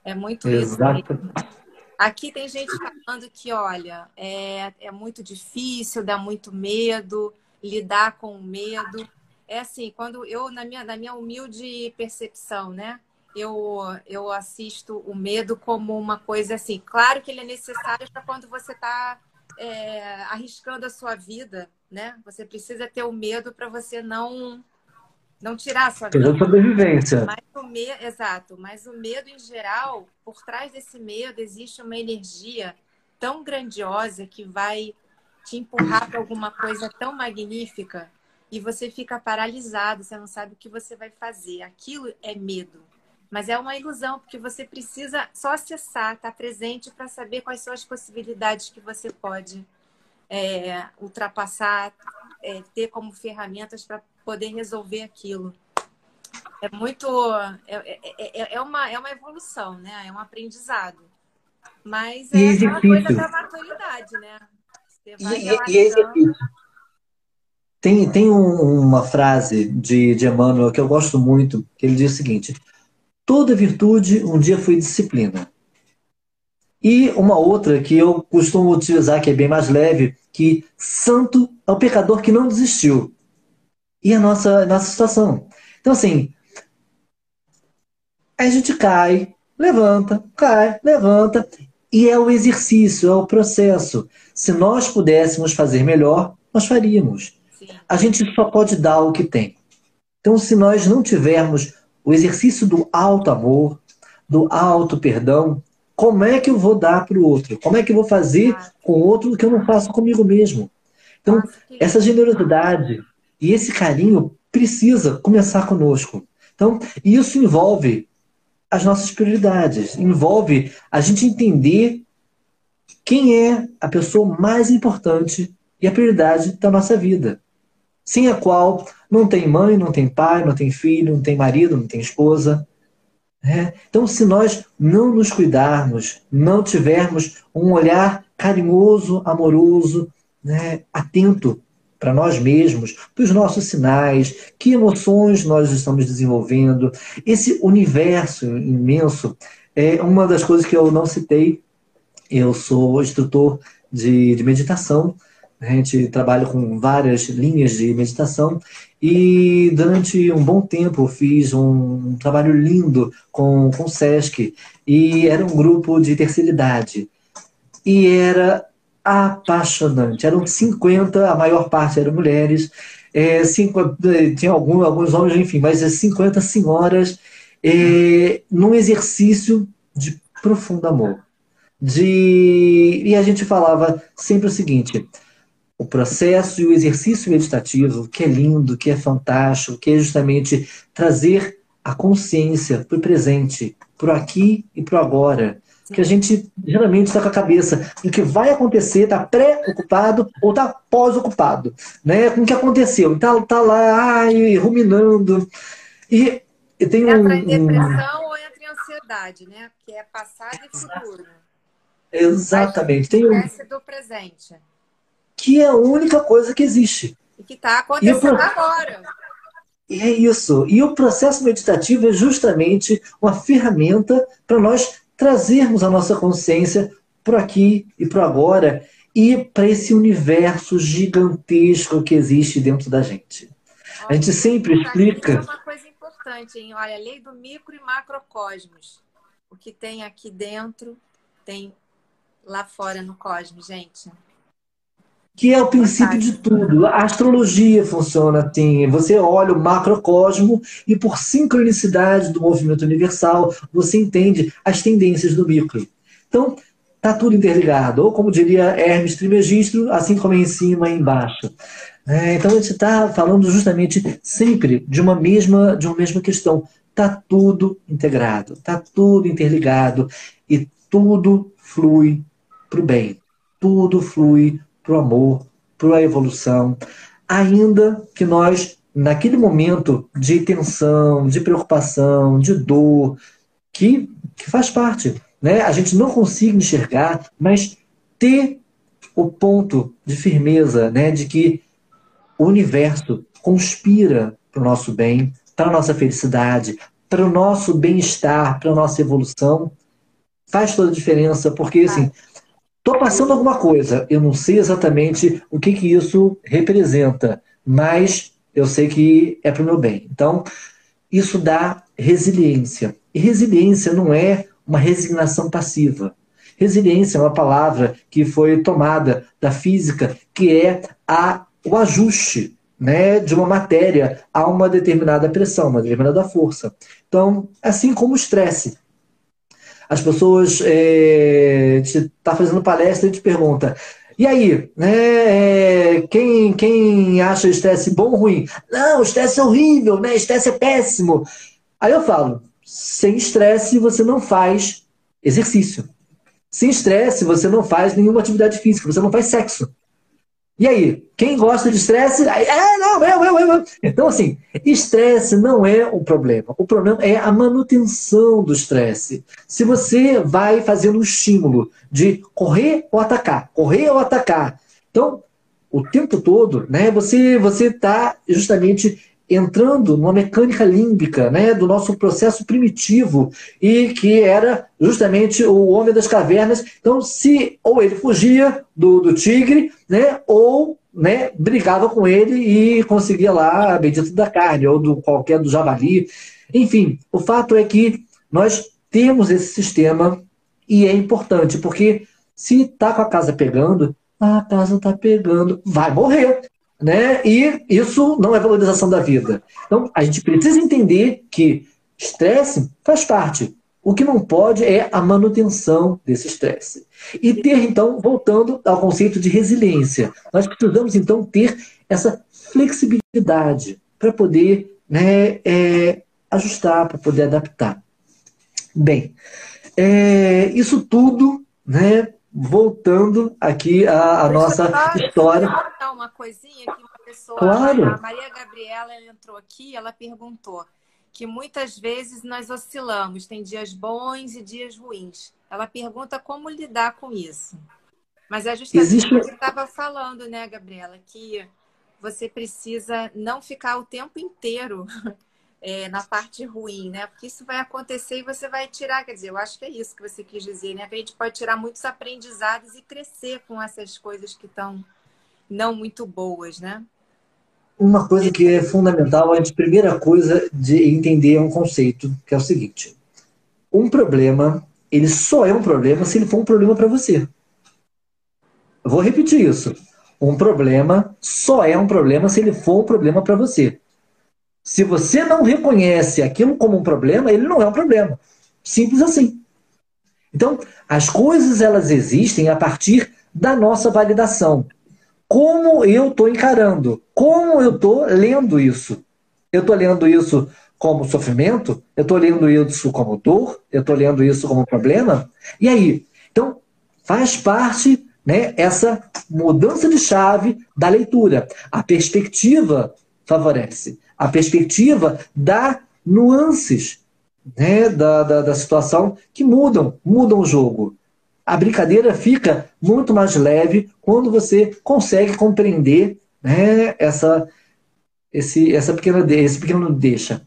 É muito Exato. isso. Aqui tem gente falando que, olha, é, é muito difícil, dá muito medo, lidar com o medo. É assim, quando eu, na minha, na minha humilde percepção, né? Eu, eu assisto o medo como uma coisa assim. Claro que ele é necessário para quando você está é, arriscando a sua vida, né? Você precisa ter o medo para você não não tirar a sua vida. sobrevivência. Mas o medo, exato, mas o medo em geral, por trás desse medo existe uma energia tão grandiosa que vai te empurrar para alguma coisa tão magnífica e você fica paralisado, você não sabe o que você vai fazer. Aquilo é medo. Mas é uma ilusão, porque você precisa só acessar, estar tá presente para saber quais são as possibilidades que você pode é, ultrapassar, é, ter como ferramentas para poder resolver aquilo. É muito. É, é, é, é, uma, é uma evolução, né? É um aprendizado. Mas é e aquela coisa da maturidade, né? Você vai e, e tem, tem uma frase de, de Emmanuel que eu gosto muito, que ele diz o seguinte: toda virtude um dia foi disciplina. E uma outra que eu costumo utilizar, que é bem mais leve, que santo é o pecador que não desistiu e a nossa, nossa situação. Então, assim, a gente cai, levanta, cai, levanta, e é o exercício, é o processo. Se nós pudéssemos fazer melhor, nós faríamos. Sim. A gente só pode dar o que tem. Então, se nós não tivermos o exercício do alto amor, do alto perdão, como é que eu vou dar para o outro? Como é que eu vou fazer com o outro que eu não faço comigo mesmo? Então, essa generosidade, e esse carinho precisa começar conosco. Então, isso envolve as nossas prioridades, envolve a gente entender quem é a pessoa mais importante e a prioridade da nossa vida. Sem a qual não tem mãe, não tem pai, não tem filho, não tem marido, não tem esposa. É. Então, se nós não nos cuidarmos, não tivermos um olhar carinhoso, amoroso, né, atento para nós mesmos, para os nossos sinais, que emoções nós estamos desenvolvendo. Esse universo imenso é uma das coisas que eu não citei. Eu sou instrutor de, de meditação, a gente trabalha com várias linhas de meditação e durante um bom tempo fiz um trabalho lindo com, com o SESC e era um grupo de terceira idade. E era apaixonante. Eram 50, a maior parte eram mulheres, é, cinco, é, tinha algum, alguns homens, enfim, mas 50 senhoras é, num exercício de profundo amor. De, e a gente falava sempre o seguinte: o processo e o exercício meditativo, que é lindo, que é fantástico, que é justamente trazer a consciência para o presente, para o aqui e para agora que a gente geralmente está com a cabeça em que vai acontecer, está pré-ocupado ou está pós-ocupado, né? Com o que aconteceu, está tá lá ai, ruminando. E, e tem entra um, em depressão um... ou entra em ansiedade, né? Que é passado e futuro. Exatamente. Tem um... do presente. Que é a única coisa que existe. E que está acontecendo pro... agora. E é isso. E o processo meditativo é justamente uma ferramenta para nós trazermos a nossa consciência para aqui e para agora e para esse universo gigantesco que existe dentro da gente. a gente sempre explica. É uma coisa importante, hein? Olha, a lei do micro e macrocosmos. O que tem aqui dentro tem lá fora no cosmos, gente que é o princípio de tudo. A astrologia funciona assim. Você olha o macrocosmo e, por sincronicidade do movimento universal, você entende as tendências do micro. Então, tá tudo interligado. Ou, como diria Hermes Trismegisto, assim como é em cima e embaixo. É, então, a gente está falando justamente sempre de uma mesma, de uma mesma questão. Tá tudo integrado, tá tudo interligado e tudo flui para o bem. Tudo flui para o amor, para a evolução, ainda que nós naquele momento de tensão, de preocupação, de dor, que, que faz parte. Né? A gente não consiga enxergar, mas ter o ponto de firmeza né, de que o universo conspira para o nosso bem, para a nossa felicidade, para o nosso bem-estar, para a nossa evolução, faz toda a diferença, porque assim, estou passando alguma coisa, eu não sei exatamente o que, que isso representa, mas eu sei que é para o meu bem. Então, isso dá resiliência. E resiliência não é uma resignação passiva. Resiliência é uma palavra que foi tomada da física, que é a, o ajuste né, de uma matéria a uma determinada pressão, uma determinada força. Então, assim como o estresse. As pessoas é, tá fazendo palestra e te pergunta e aí, né, é, quem, quem acha o estresse bom ou ruim? Não, o estresse é horrível, né? Estresse é péssimo. Aí eu falo, sem estresse você não faz exercício. Sem estresse você não faz nenhuma atividade física, você não faz sexo. E aí, quem gosta de estresse? É, não, eu, eu, eu. Então, assim, estresse não é o problema. O problema é a manutenção do estresse. Se você vai fazendo um estímulo de correr ou atacar, correr ou atacar, então, o tempo todo, né, você você está justamente entrando numa mecânica límbica né, do nosso processo primitivo e que era justamente o homem das cavernas. Então, se ou ele fugia do, do tigre, né, ou né, brigava com ele e conseguia lá a bendita da carne, ou do qualquer do javali. Enfim, o fato é que nós temos esse sistema e é importante, porque se está com a casa pegando, a casa está pegando, vai morrer né? E isso não é valorização da vida. Então, a gente precisa entender que estresse faz parte. O que não pode é a manutenção desse estresse. E ter, então, voltando ao conceito de resiliência, nós precisamos, então, ter essa flexibilidade para poder né, é, ajustar, para poder adaptar. Bem, é, isso tudo né, voltando aqui à, nossa história. Uma coisinha que uma pessoa, claro. a Maria Gabriela entrou aqui, ela perguntou que muitas vezes nós oscilamos, tem dias bons e dias ruins. Ela pergunta como lidar com isso. Mas é justamente Existe... o que você estava falando, né, Gabriela? Que você precisa não ficar o tempo inteiro é, na parte ruim, né? Porque isso vai acontecer e você vai tirar, quer dizer, eu acho que é isso que você quis dizer, né? Que a gente pode tirar muitos aprendizados e crescer com essas coisas que estão não muito boas, né? Uma coisa que é fundamental, a primeira coisa de entender é um conceito, que é o seguinte: um problema, ele só é um problema se ele for um problema para você. Eu vou repetir isso. Um problema só é um problema se ele for um problema para você. Se você não reconhece aquilo como um problema, ele não é um problema. Simples assim. Então, as coisas elas existem a partir da nossa validação. Como eu estou encarando? Como eu estou lendo isso? Eu estou lendo isso como sofrimento? Eu estou lendo isso como dor? Eu estou lendo isso como problema? E aí? Então, faz parte né, essa mudança de chave da leitura. A perspectiva favorece a perspectiva dá nuances né, da, da, da situação que mudam, mudam o jogo. A brincadeira fica muito mais leve quando você consegue compreender né, essa, esse, essa pequena, esse pequeno deixa.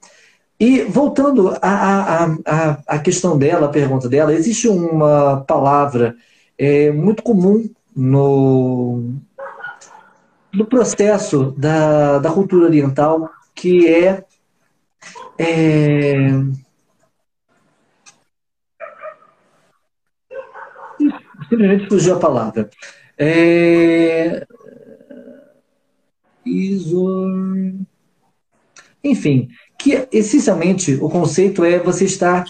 E voltando à, à, à, questão dela, a pergunta dela, existe uma palavra é, muito comum no, no processo da, da cultura oriental que é, é simplesmente fugiu a palavra. É, isor... Enfim, que essencialmente o conceito é você estar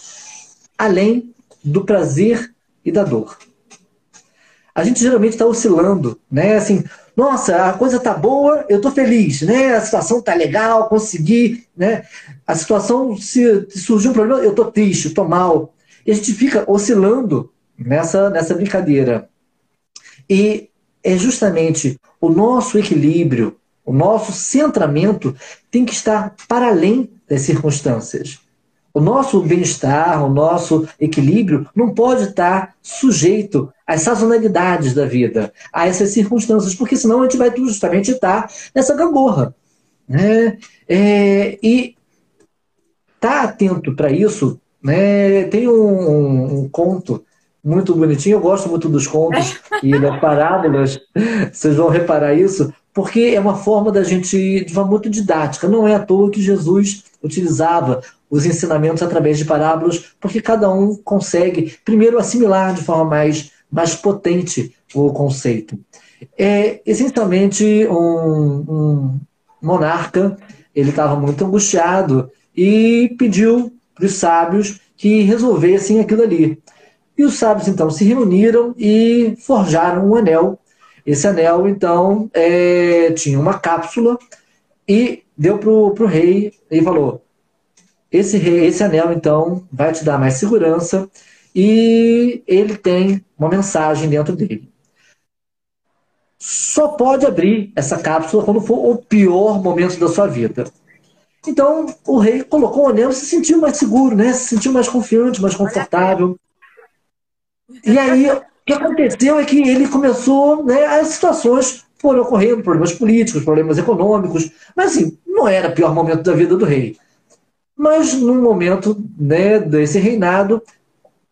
além do prazer e da dor. A gente geralmente está oscilando, né? Assim, nossa, a coisa tá boa, eu tô feliz, né? A situação tá legal, consegui, né? A situação, se surgiu um problema, eu tô triste, tô mal. E a gente fica oscilando nessa, nessa brincadeira. E é justamente o nosso equilíbrio, O nosso centramento tem que estar para além das circunstâncias. O nosso bem-estar, o nosso equilíbrio não pode estar sujeito às sazonalidades da vida, a essas circunstâncias, porque senão a gente vai justamente estar nessa gangorra. Né? É, e estar tá atento para isso, né? tem um, um, conto muito bonitinho, eu gosto muito dos contos e das parábolas, vocês vão reparar isso, porque é uma forma da gente, de uma muito didática. Não é à toa que Jesus utilizava os ensinamentos através de parábolas, porque cada um consegue, primeiro, assimilar de forma mais, mais potente o conceito. É essencialmente um, um monarca, ele estava muito angustiado e pediu para os sábios que resolvessem aquilo ali. E os sábios então se reuniram e forjaram um anel esse anel, então, é, tinha uma cápsula e deu para o rei e falou: esse, rei, esse anel, então, vai te dar mais segurança e ele tem uma mensagem dentro dele. Só pode abrir essa cápsula quando for o pior momento da sua vida. Então, o rei colocou o anel e se sentiu mais seguro, né? Se sentiu mais confiante, mais confortável. E aí, que aconteceu é que ele começou, né, as situações foram ocorrendo, problemas políticos, problemas econômicos, mas assim, não era o pior momento da vida do rei. Mas num momento né, desse reinado,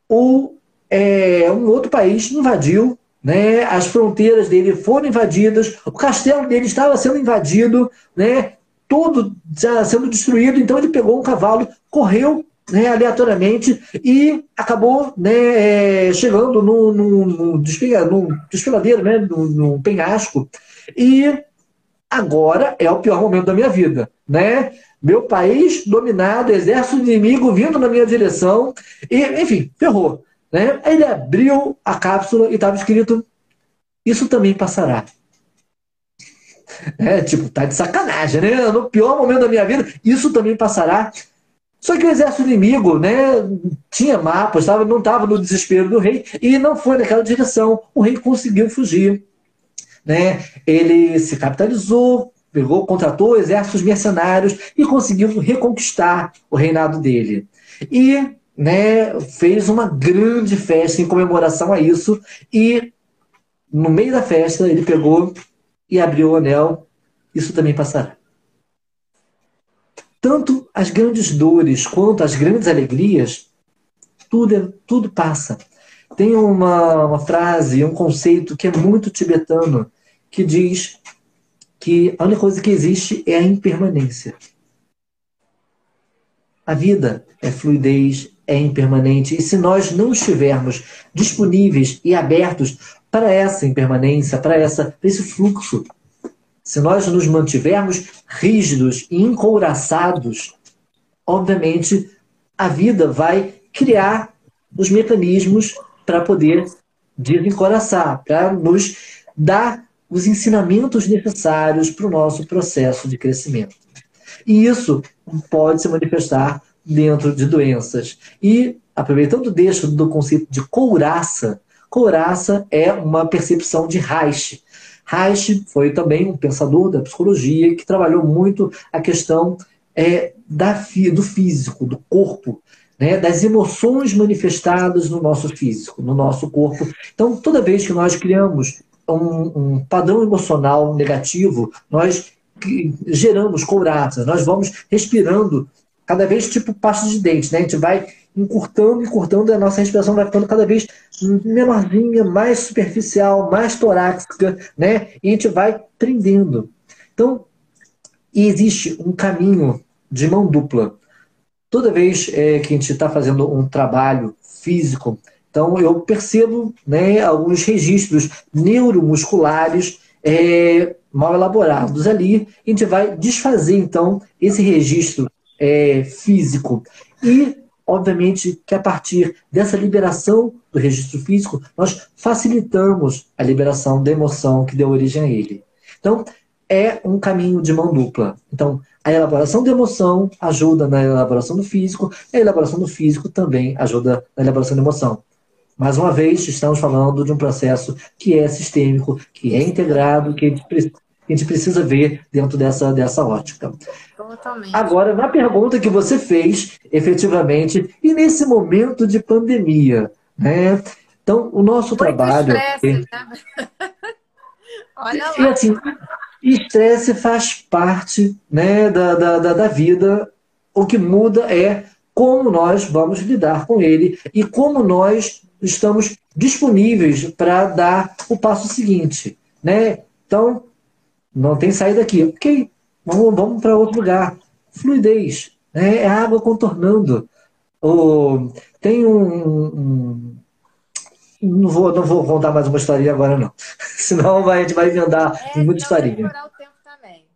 o, é, um outro país invadiu, né, as fronteiras dele foram invadidas, o castelo dele estava sendo invadido, né, tudo já sendo destruído, então ele pegou um cavalo, correu né, aleatoriamente e acabou né, é, chegando no, no, no, desfiladeiro, né, no, no, penhasco. E agora é o pior momento da minha vida. Né? Meu país dominado, exército inimigo vindo na minha direção, e, enfim, ferrou. Né? Aí ele abriu a cápsula e estava escrito: Isso também passará. É, tipo, tá de sacanagem, né? No pior momento da minha vida, isso também passará. Só que o exército inimigo né, tinha mapas, tava, não estava no desespero do rei e não foi naquela direção. O rei conseguiu fugir. Né? Ele se capitalizou, pegou, contratou exércitos mercenários e conseguiu reconquistar o reinado dele. E né, fez uma grande festa em comemoração a isso. E no meio da festa ele pegou e abriu o anel. Isso também passará tanto as grandes dores quanto as grandes alegrias, tudo, é, tudo passa. Tem uma, uma frase, um conceito que é muito tibetano, que diz que a única coisa que existe é a impermanência. A vida é fluidez, é impermanente, e se nós não estivermos disponíveis e abertos para essa impermanência, para, essa, esse fluxo, se nós nos mantivermos rígidos e encouraçados, obviamente a vida vai criar os mecanismos para poder desencoraçar, para nos dar os ensinamentos necessários para o nosso processo de crescimento. E isso pode se manifestar dentro de doenças. E, aproveitando deixo do conceito de couraça, couraça é uma percepção de Reich, Reich foi também um pensador da psicologia que trabalhou muito a questão é, da, do físico, do corpo, né, das emoções manifestadas no nosso físico, no nosso corpo. Então, toda vez que nós criamos um, um padrão emocional negativo, nós geramos couraça, nós vamos respirando cada vez tipo pasta de dente, né? A gente vai encurtando, encurtando, a nossa respiração vai ficando cada vez menorzinha, mais superficial, mais torácica, né? E a gente vai prendendo. Então, existe um caminho de mão dupla. Toda vez é, que a gente está fazendo um trabalho físico, então eu percebo né, alguns registros neuromusculares é, mal elaborados ali, a gente vai desfazer então esse registro é, físico. E Obviamente que a partir dessa liberação do registro físico, nós facilitamos a liberação da emoção que deu origem a ele. Então, é um caminho de mão dupla. Então, a elaboração da emoção ajuda na elaboração do físico, a elaboração do físico também ajuda na elaboração da emoção. Mais uma vez, estamos falando de um processo que é sistêmico, que é integrado, que a gente precisa ver dentro dessa, dessa ótica. Totalmente. Agora, na pergunta que você fez, efetivamente, e nesse momento de pandemia, né? Então, o nosso Muito trabalho. Estresse, é... né? Olha lá. E assim, estresse faz parte né, da, da, da vida. O que muda é como nós vamos lidar com ele e como nós estamos disponíveis para dar o passo seguinte. Né? Então, não tem saída aqui. Ok, vamos, vamos para outro lugar. Fluidez. Né? É água contornando. Oh, tem um, um não vou, não vou contar mais uma historinha agora, não. Senão a gente vai emendar é, muita historinha. o tempo também.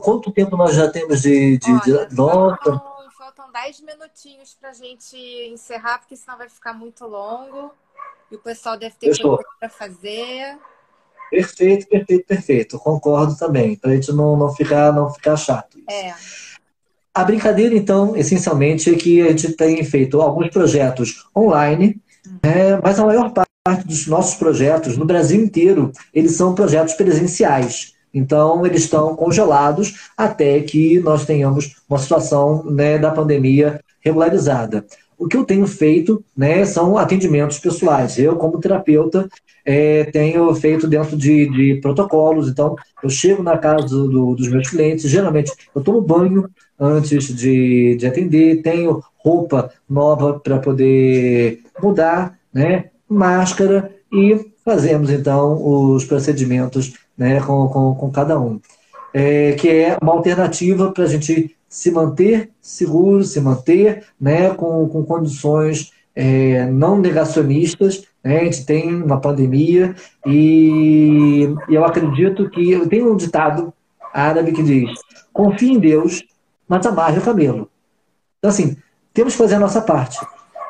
Quanto tempo nós já temos de. de, Olha, de... Faltam, faltam 10 minutinhos para a gente encerrar, porque senão vai ficar muito longo. E o pessoal deve ter coisa para fazer. Perfeito, perfeito, perfeito. Concordo também. Para a gente não, não, ficar, não ficar chato. É. A brincadeira, então, essencialmente, é que a gente tem feito alguns projetos online é, mas a maior parte dos nossos projetos, no Brasil inteiro, eles são projetos presenciais. Então, eles estão congelados até que nós tenhamos uma situação né, da pandemia regularizada. O que eu tenho feito né, são atendimentos pessoais. Eu, como terapeuta, é, tenho feito dentro de, de, protocolos. Então, eu chego na casa do, dos meus clientes, geralmente eu tomo banho antes de, de atender, tenho roupa nova para poder mudar, né? máscara e fazemos então os procedimentos né, com, com, com cada um. É, que é uma alternativa para a gente se manter seguro, se manter né, com, com condições é, não negacionistas. Né? A gente tem uma pandemia e, e eu acredito que. Eu tenho um ditado árabe que diz: confie em Deus, mas amarre o camelo. Então, assim, temos que fazer a nossa parte.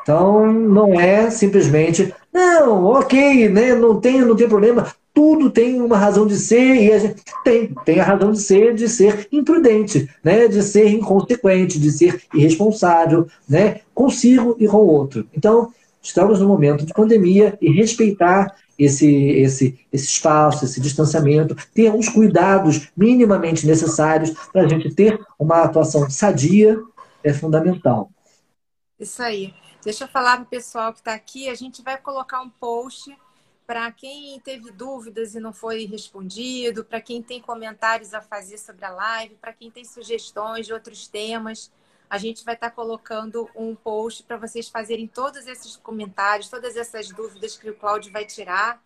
Então, não é simplesmente, não, ok, né, não, tem, não tem problema, tudo tem uma razão de ser e a gente tem, tem a razão de ser de ser imprudente, né, de ser inconsequente, de ser irresponsável, né, consigo e com o outro. Então, estamos no momento de pandemia e respeitar esse, esse, esse espaço, esse distanciamento, ter os cuidados minimamente necessários para a gente ter uma atuação sadia é fundamental. Isso aí. Deixa eu falar para o pessoal que está aqui. A gente vai colocar um post para quem teve dúvidas e não foi respondido, para quem tem comentários a fazer sobre a live, para quem tem sugestões de outros temas. A gente vai estar tá colocando um post para vocês fazerem todos esses comentários, todas essas dúvidas que o Cláudio vai tirar.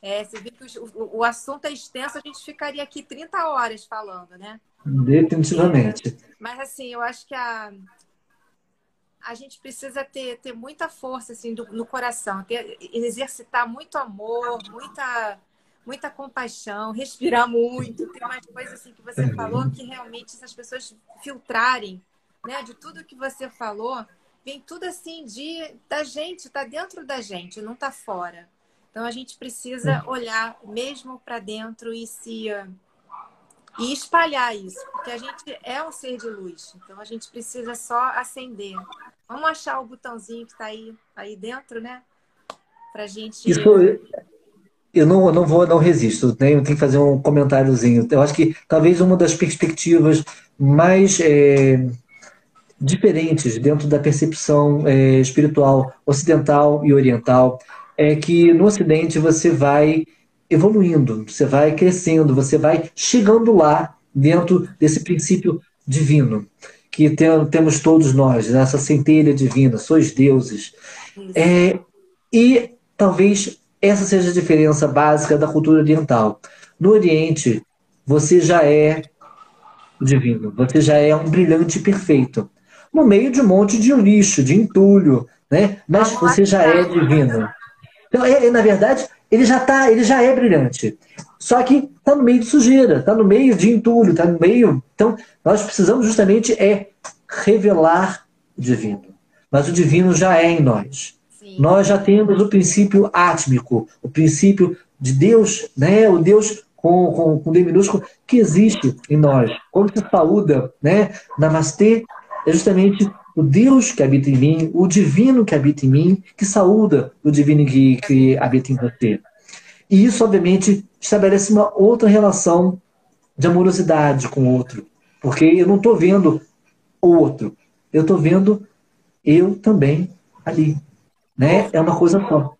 É, você viu que o, o, assunto é extenso, a gente ficaria aqui 30 horas falando, né? Definitivamente. Mas assim, eu acho que a, a gente precisa ter, ter muita força assim do, no coração, ter, exercitar muito amor, muita muita compaixão, respirar muito, ter mais coisas assim que você falou que realmente essas pessoas filtrarem, né, de tudo que você falou, vem tudo assim de da gente, está dentro da gente, não está fora. Então a gente precisa olhar mesmo para dentro e se e espalhar isso, porque a gente é um ser de luz, então a gente precisa só acender. Vamos achar o botãozinho que está aí, aí dentro, né? Para gente. Isso, eu não, não vou, não resisto, né? eu tenho que fazer um comentáriozinho. Eu acho que talvez uma das perspectivas mais é, diferentes dentro da percepção é, espiritual ocidental e oriental é que no Ocidente você vai evoluindo, você vai crescendo, você vai chegando lá dentro desse princípio divino que tem, temos todos nós, essa centelha divina, sois deuses. É, e talvez essa seja a diferença básica da cultura oriental. No Oriente, você já é divino, você já é um brilhante perfeito, no meio de um monte de lixo, de entulho, né? mas você já é divino. Então, é, é na verdade, ele já tá, ele já é brilhante. Só que está no meio de sujeira, está no meio de entulho, está no meio. Então, nós precisamos justamente é revelar o divino. Mas o divino já é em nós. Sim. Nós já temos o princípio átmico, o princípio de Deus, né? o Deus com, com, com D minúsculo, que existe em nós. Quando se saúda, né? Namastê, é justamente o Deus que habita em mim, o divino que habita em mim, que saúda o divino que, que habita em você. E isso, obviamente, estabelece uma outra relação de amorosidade com o outro. Porque eu não estou vendo o outro, eu estou vendo eu também ali. Né? É uma coisa só.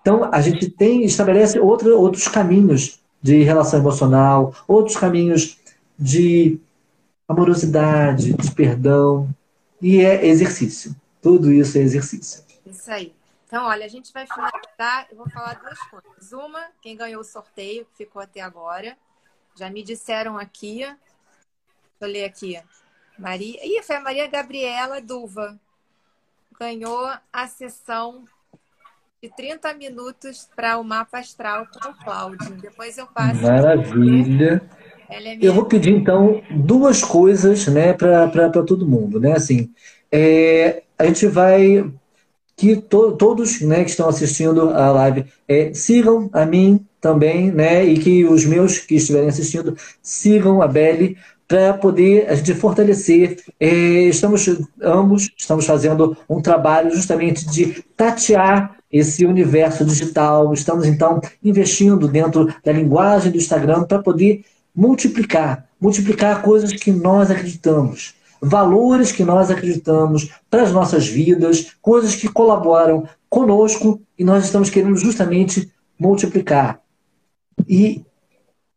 Então, a gente tem, estabelece outro, outros caminhos de relação emocional, outros caminhos de amorosidade, de perdão, e é exercício. Tudo isso é exercício. Isso aí. Então, olha, a gente vai finalizar. Eu vou falar duas coisas. Uma, quem ganhou o sorteio, que ficou até agora. Já me disseram aqui. Deixa eu ler aqui. Maria. Ih, foi a Maria Gabriela Duva. Ganhou a sessão de 30 minutos para o mapa astral com o Cláudio. Depois eu passo. Maravilha. Minha... Eu vou pedir então duas coisas, né, para todo mundo, né? Assim, é, a gente vai que to, todos, né, que estão assistindo a live é, sigam a mim também, né, e que os meus que estiverem assistindo sigam a Belle para poder a gente fortalecer. É, estamos ambos estamos fazendo um trabalho justamente de tatear esse universo digital. Estamos então investindo dentro da linguagem do Instagram para poder multiplicar, multiplicar coisas que nós acreditamos, valores que nós acreditamos para as nossas vidas, coisas que colaboram conosco e nós estamos querendo justamente multiplicar. E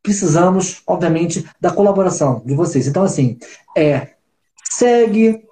precisamos, obviamente, da colaboração de vocês. Então, assim, é segue,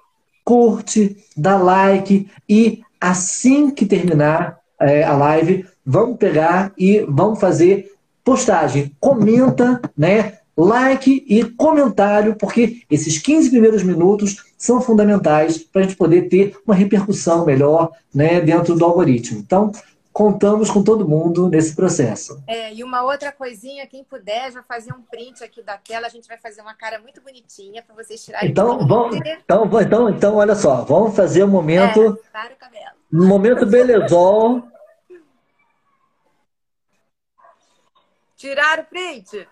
curte, dá like e assim que terminar é, a live, vamos pegar e vamos fazer postagem. Comenta, né? Like e comentário, porque esses 15 primeiros minutos são fundamentais para a gente poder ter uma repercussão melhor né, dentro do algoritmo. Então, contamos com todo mundo nesse processo. É, e uma outra coisinha, quem puder, já fazer um print aqui da tela, a gente vai fazer uma cara muito bonitinha para vocês tirarem. Então, vamos, então, então, então, olha só, vamos fazer um momento. É, o cabelo. Um momento belezol. Tiraram o print?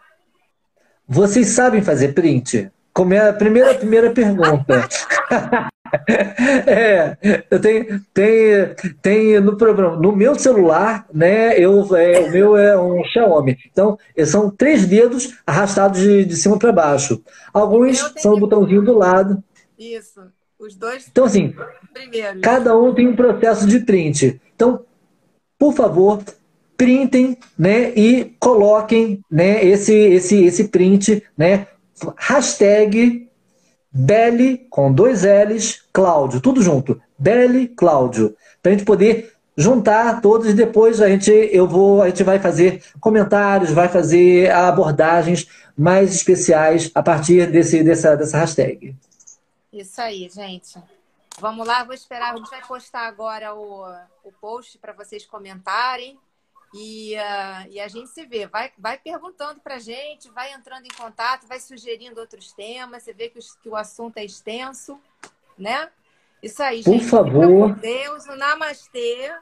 Vocês sabem fazer print? Como é a primeira, primeira pergunta. é, eu tenho, tenho, tenho no programa, no meu celular, né? Eu, é, o meu é um Xiaomi. Então, são três dedos arrastados de, de cima para baixo. Alguns são o botãozinho do lado. Isso. Os dois. Então, assim, primeiro. cada um tem um processo de print. Então, por favor, printem, né? E coloquem, né? Esse, esse, esse print, né? Hashtag Belle, com dois L's, Cláudio, tudo junto. Belle Cláudio. Para a gente poder juntar todos e depois a gente, eu vou, a gente vai fazer comentários, vai fazer abordagens mais especiais a partir desse, dessa, dessa hashtag. Isso aí, gente. Vamos lá, vou esperar. A gente vai postar agora o, o post para vocês comentarem. E, uh, e a gente se vê. Vai, vai perguntando para a gente, vai entrando em contato, vai sugerindo outros temas. Você vê que, os, que o assunto é extenso, né? Isso aí, Por gente. favor. Deus, o namastê.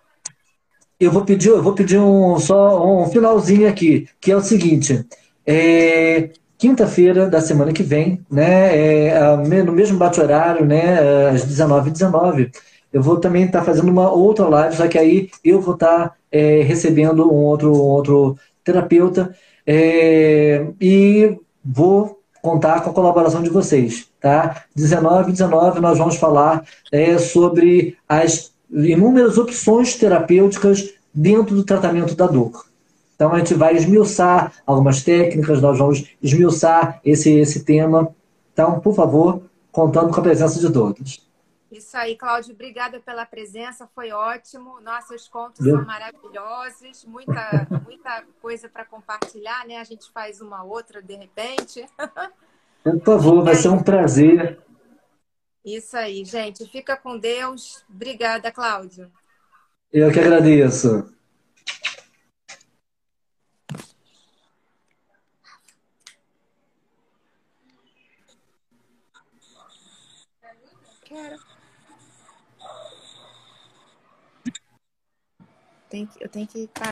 Eu vou pedir, eu vou pedir um, só um finalzinho aqui, que é o seguinte. É, Quinta-feira da semana que vem, né, é, no mesmo bate-horário, né, às 19h19, 19, eu vou também estar tá fazendo uma outra live, só que aí eu vou estar tá, é, recebendo um outro, um outro terapeuta é, e vou contar com a colaboração de vocês, tá? 19 19 nós vamos falar é, sobre as inúmeras opções terapêuticas dentro do tratamento da dor. Então a gente vai esmiuçar algumas técnicas, nós vamos esmiuçar esse, esse tema. Então, por favor, contando com a presença de todos. Isso aí, Cláudio, obrigada pela presença, foi ótimo. Nossos contos são maravilhosos, muita, muita coisa para compartilhar, né? A gente faz uma outra de repente. Por favor, vai ser um prazer. Isso aí, gente. Fica com Deus. Obrigada, Cláudio. Eu que agradeço. Tenho que, eu tenho que